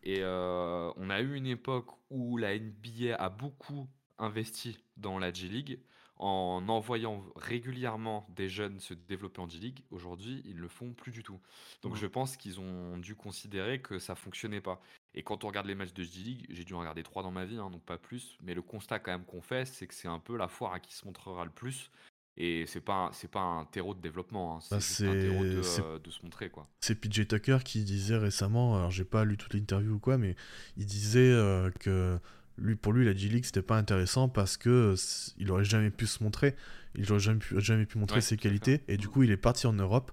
Et on a eu une époque où la NBA a beaucoup investi dans la G-League en envoyant régulièrement des jeunes se développer en G-League. Aujourd'hui, ils ne le font plus du tout. Donc je pense qu'ils ont dû considérer que ça fonctionnait pas. Et quand on regarde les matchs de G-League, j'ai dû en regarder trois dans ma vie, hein, donc pas plus. Mais le constat quand même qu'on fait, c'est que c'est un peu la foire à qui se montrera le plus. Et c'est pas c'est pas un terreau de développement, hein. bah, c'est un terreau euh, de, se montrer quoi. C'est PJ Tucker qui disait récemment, alors j'ai pas lu toute l'interview ou quoi, mais il disait euh, que lui, pour lui, la G-League, c'était pas intéressant parce que il aurait jamais pu se montrer, il aurait jamais pu, jamais pu montrer ses qualités, et du coup, il est parti en Europe,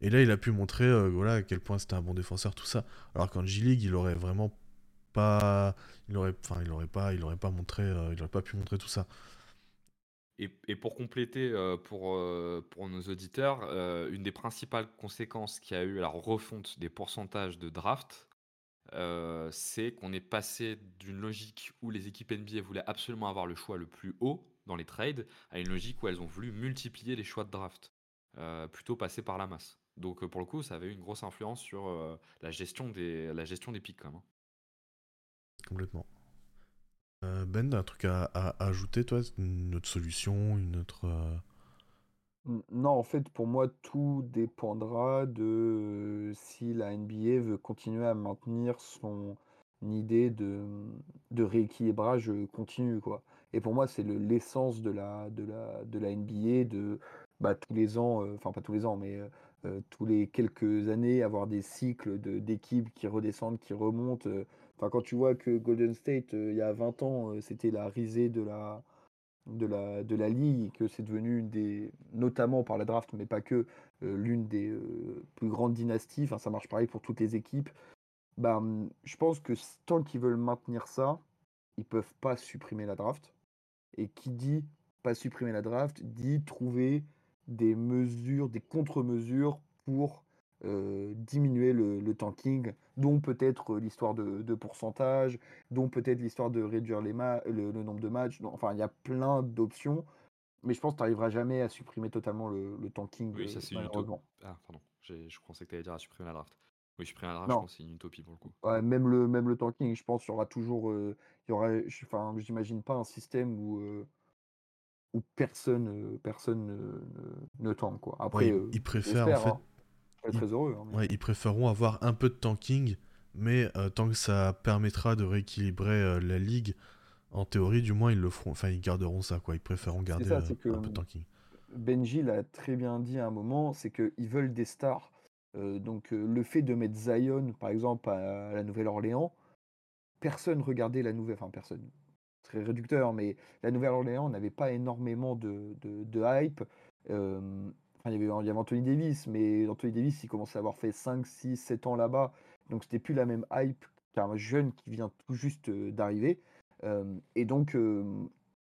et là, il a pu montrer euh, voilà, à quel point c'était un bon défenseur, tout ça. Alors qu'en G-League, il aurait vraiment pas, il aurait, enfin, il aurait pas, il aurait pas montré, euh, il aurait pas pu montrer tout ça. Et, pour compléter euh, pour, pour nos auditeurs, une des principales conséquences qu'il y a eu la refonte des pourcentages de draft, c'est qu'on est passé d'une logique où les équipes NBA voulaient absolument avoir le choix le plus haut dans les trades à une logique où elles ont voulu multiplier les choix de draft, plutôt passer par la masse. Donc euh, pour le coup, ça avait eu une grosse influence sur la, gestion des, la gestion des pics quand même. Hein. Complètement. ben, un truc à, à, ajouter, toi Une autre solution Une autre. Non, en fait, pour moi, tout dépendra de si la NBA veut continuer à maintenir son idée de, de rééquilibrage continu, quoi. Et pour moi, c'est l'essence de la, de, la, de la NBA de bah, tous les ans, enfin pas tous les ans, mais tous les quelques années, avoir des cycles d'équipes qui redescendent, qui remontent. Enfin, quand tu vois que Golden State, il y a 20 ans, c'était la risée de la, de la, de la ligue, que c'est devenu une des, notamment par la draft, mais pas que, euh, l'une des euh, plus grandes dynasties. Enfin, ça marche pareil pour toutes les équipes. Bah, je pense que tant qu'ils veulent maintenir ça, ils peuvent pas supprimer la draft. Et qui dit pas supprimer la draft dit trouver des mesures, des contre-mesures pour euh, diminuer le, le tanking, dont peut-être l'histoire de, de pourcentage, dont peut-être l'histoire de réduire les le, le nombre de matchs. Enfin, il y a plein d'options, mais je pense que tu n'arriveras jamais à supprimer totalement le, le tanking, Oui, ça euh, c'est une utopie. Ah, pardon. Je pensais que tu allais dire à supprimer la draft. Oui, supprimer la draft, je Non, pense que c'est une utopie pour le coup. Ouais, même le, même le tanking, je pense qu'il y aura toujours. euh, il y aura, je- enfin, j'imagine pas un système où, euh, où personne, euh, personne ne, ne, tank, quoi. Ouais, Après, ils, euh, ils préfèrent en j'espère, fait, hein. Je serais ils, très heureux. hein, mais- ouais, ils préféreront avoir un peu de tanking, mais euh, tant que ça permettra de rééquilibrer euh, la ligue, en théorie, du moins, ils le feront. Enfin, ils garderont ça, quoi. Ils préféreront garder ça, c'est que un peu de tanking. Benji l'a très bien dit à un moment, c'est qu'ils veulent des stars. Donc le fait de mettre Zion, par exemple, à, la Nouvelle-Orléans, personne regardait la nouvelle, enfin personne, très réducteur, mais la Nouvelle-Orléans n'avait pas énormément de, de, hype. Il y, avait, Anthony Davis, mais Anthony Davis, il commençait à avoir fait 5, 6, 7 ans là-bas, donc c'était plus la même hype qu'un jeune qui vient tout juste euh, d'arriver. Et donc,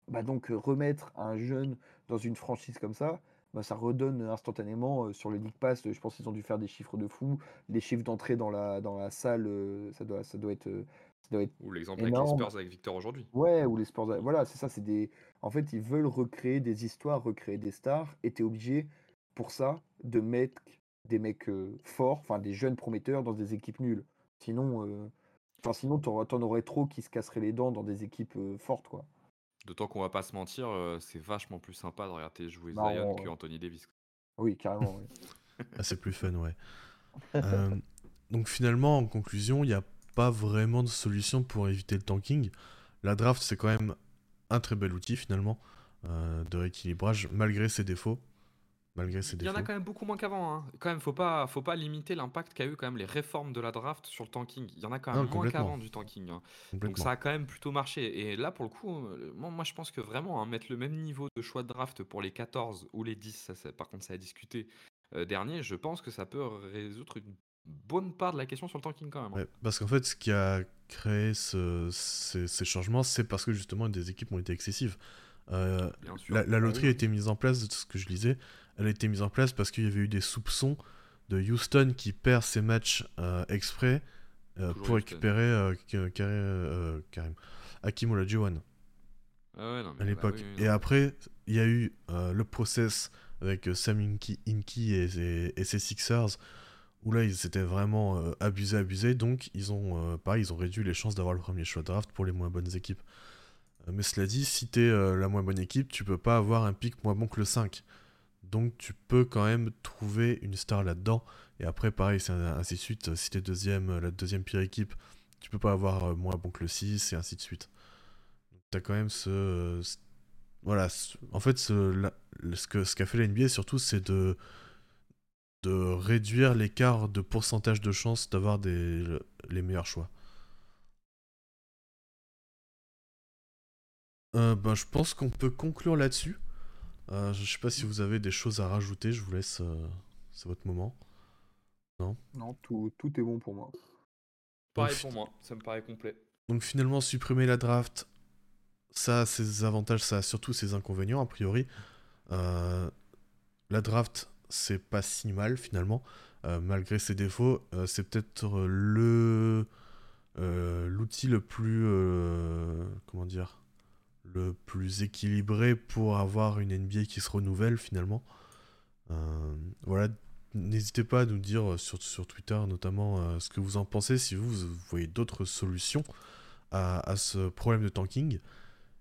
bah donc, remettre un jeune dans une franchise comme ça, bah, ça redonne instantanément euh, sur le League Pass. Je pense qu'ils ont dû faire des chiffres de fou. Les chiffres d'entrée dans la, dans la salle, euh, ça, doit, ça, doit être, doit être Ou l'exemple avec les. Spurs avec Victor aujourd'hui. Ouais, ou les sports. Voilà, c'est ça. C'est des. En fait, ils veulent recréer des histoires, recréer des stars, et t'es obligé pour ça de mettre des mecs euh, forts, enfin des jeunes prometteurs dans des équipes nulles. Sinon, euh, enfin, sinon t'en aurais trop qui se casseraient les dents dans des équipes euh, fortes, quoi. D'autant qu'on va pas se mentir, euh, c'est vachement plus sympa de regarder jouer Marrant, Zion que Anthony Davis. Oui, carrément. ouais. Ah, c'est plus fun, ouais. Euh, donc finalement, en conclusion, il n'y a pas vraiment de solution pour éviter le tanking. La draft, c'est quand même un très bel outil finalement euh, de rééquilibrage, malgré ses défauts. Malgré ses Il y en a quand même beaucoup moins qu'avant. Hein. Quand même, faut pas, faut pas limiter l'impact qu'a eu quand même les réformes de la draft sur le tanking. Il y en a quand Non, même moins complètement. qu'avant du tanking. hein. Donc ça a quand même plutôt marché. Et là, pour le coup, euh, moi, moi, je pense que vraiment, hein, mettre le même niveau de choix de draft pour les 14 ou les 10, ça, ça- par contre, ça a discuté euh, dernier, je pense que ça peut résoudre une bonne part de la question sur le tanking quand même. hein. Ouais, parce qu'en fait, ce qui a créé ce- ces, ces changements, c'est parce que justement des équipes ont été excessives. Euh, sûr. la, la loterie a été mise en place, de ce que je lisais, elle a été mise en place parce qu'il y avait eu des soupçons de Houston qui perd ses matchs euh, exprès euh, pour Houston. récupérer euh, Ka- Ka- euh, Karim Hakim Olajuwon Ah ouais, non, mais à bah l'époque. oui, oui, et après, il y a eu euh, le process avec Sam Inky, Inky et, ses- et ses Sixers, où là, ils s'étaient vraiment euh, abusés, abusés. Donc, ils ont, euh, pareil, ils ont réduit les chances d'avoir le premier choix de draft pour les moins bonnes équipes. Euh, mais cela dit, si t'es la moins bonne équipe, tu peux pas avoir un pic moins bon que le 5. Donc, tu peux quand même trouver une star là-dedans. Et après, pareil, c'est ainsi de suite. Si t'es deuxième, la deuxième pire équipe, tu peux pas avoir moins bon que le 6, et ainsi de suite. T'as quand même ce, voilà, en fait, ce, ce qu'a fait la NBA surtout, c'est de de réduire l'écart de pourcentage de chances d'avoir des les meilleurs choix. Euh, ben, je pense qu'on peut conclure là-dessus. Euh, je sais pas si vous avez des choses à rajouter. Je vous laisse. euh, c'est votre moment. Non, tout, tout est bon pour moi. Pareil Donc, pour moi, ça me paraît complet. Donc finalement, supprimer la draft, ça a ses avantages, ça a surtout ses inconvénients, a priori. Euh, la draft, c'est pas si mal finalement, Euh, malgré ses défauts. Euh, c'est peut-être le euh, l'outil le plus comment dire le plus équilibré pour avoir une NBA qui se renouvelle finalement. Voilà, n'hésitez pas à nous dire sur, sur Twitter notamment ce que vous en pensez, si vous, voyez d'autres solutions à, ce problème de tanking.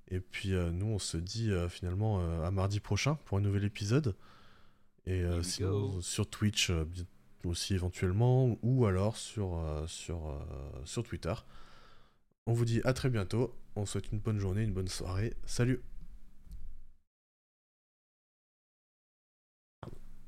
Et puis nous, on se dit finalement à mardi prochain pour un nouvel épisode. Et euh, sinon, sur Twitch euh, aussi éventuellement, ou alors sur, euh, sur, sur Twitter. On vous dit à très bientôt. On souhaite une bonne journée, une bonne soirée. Salut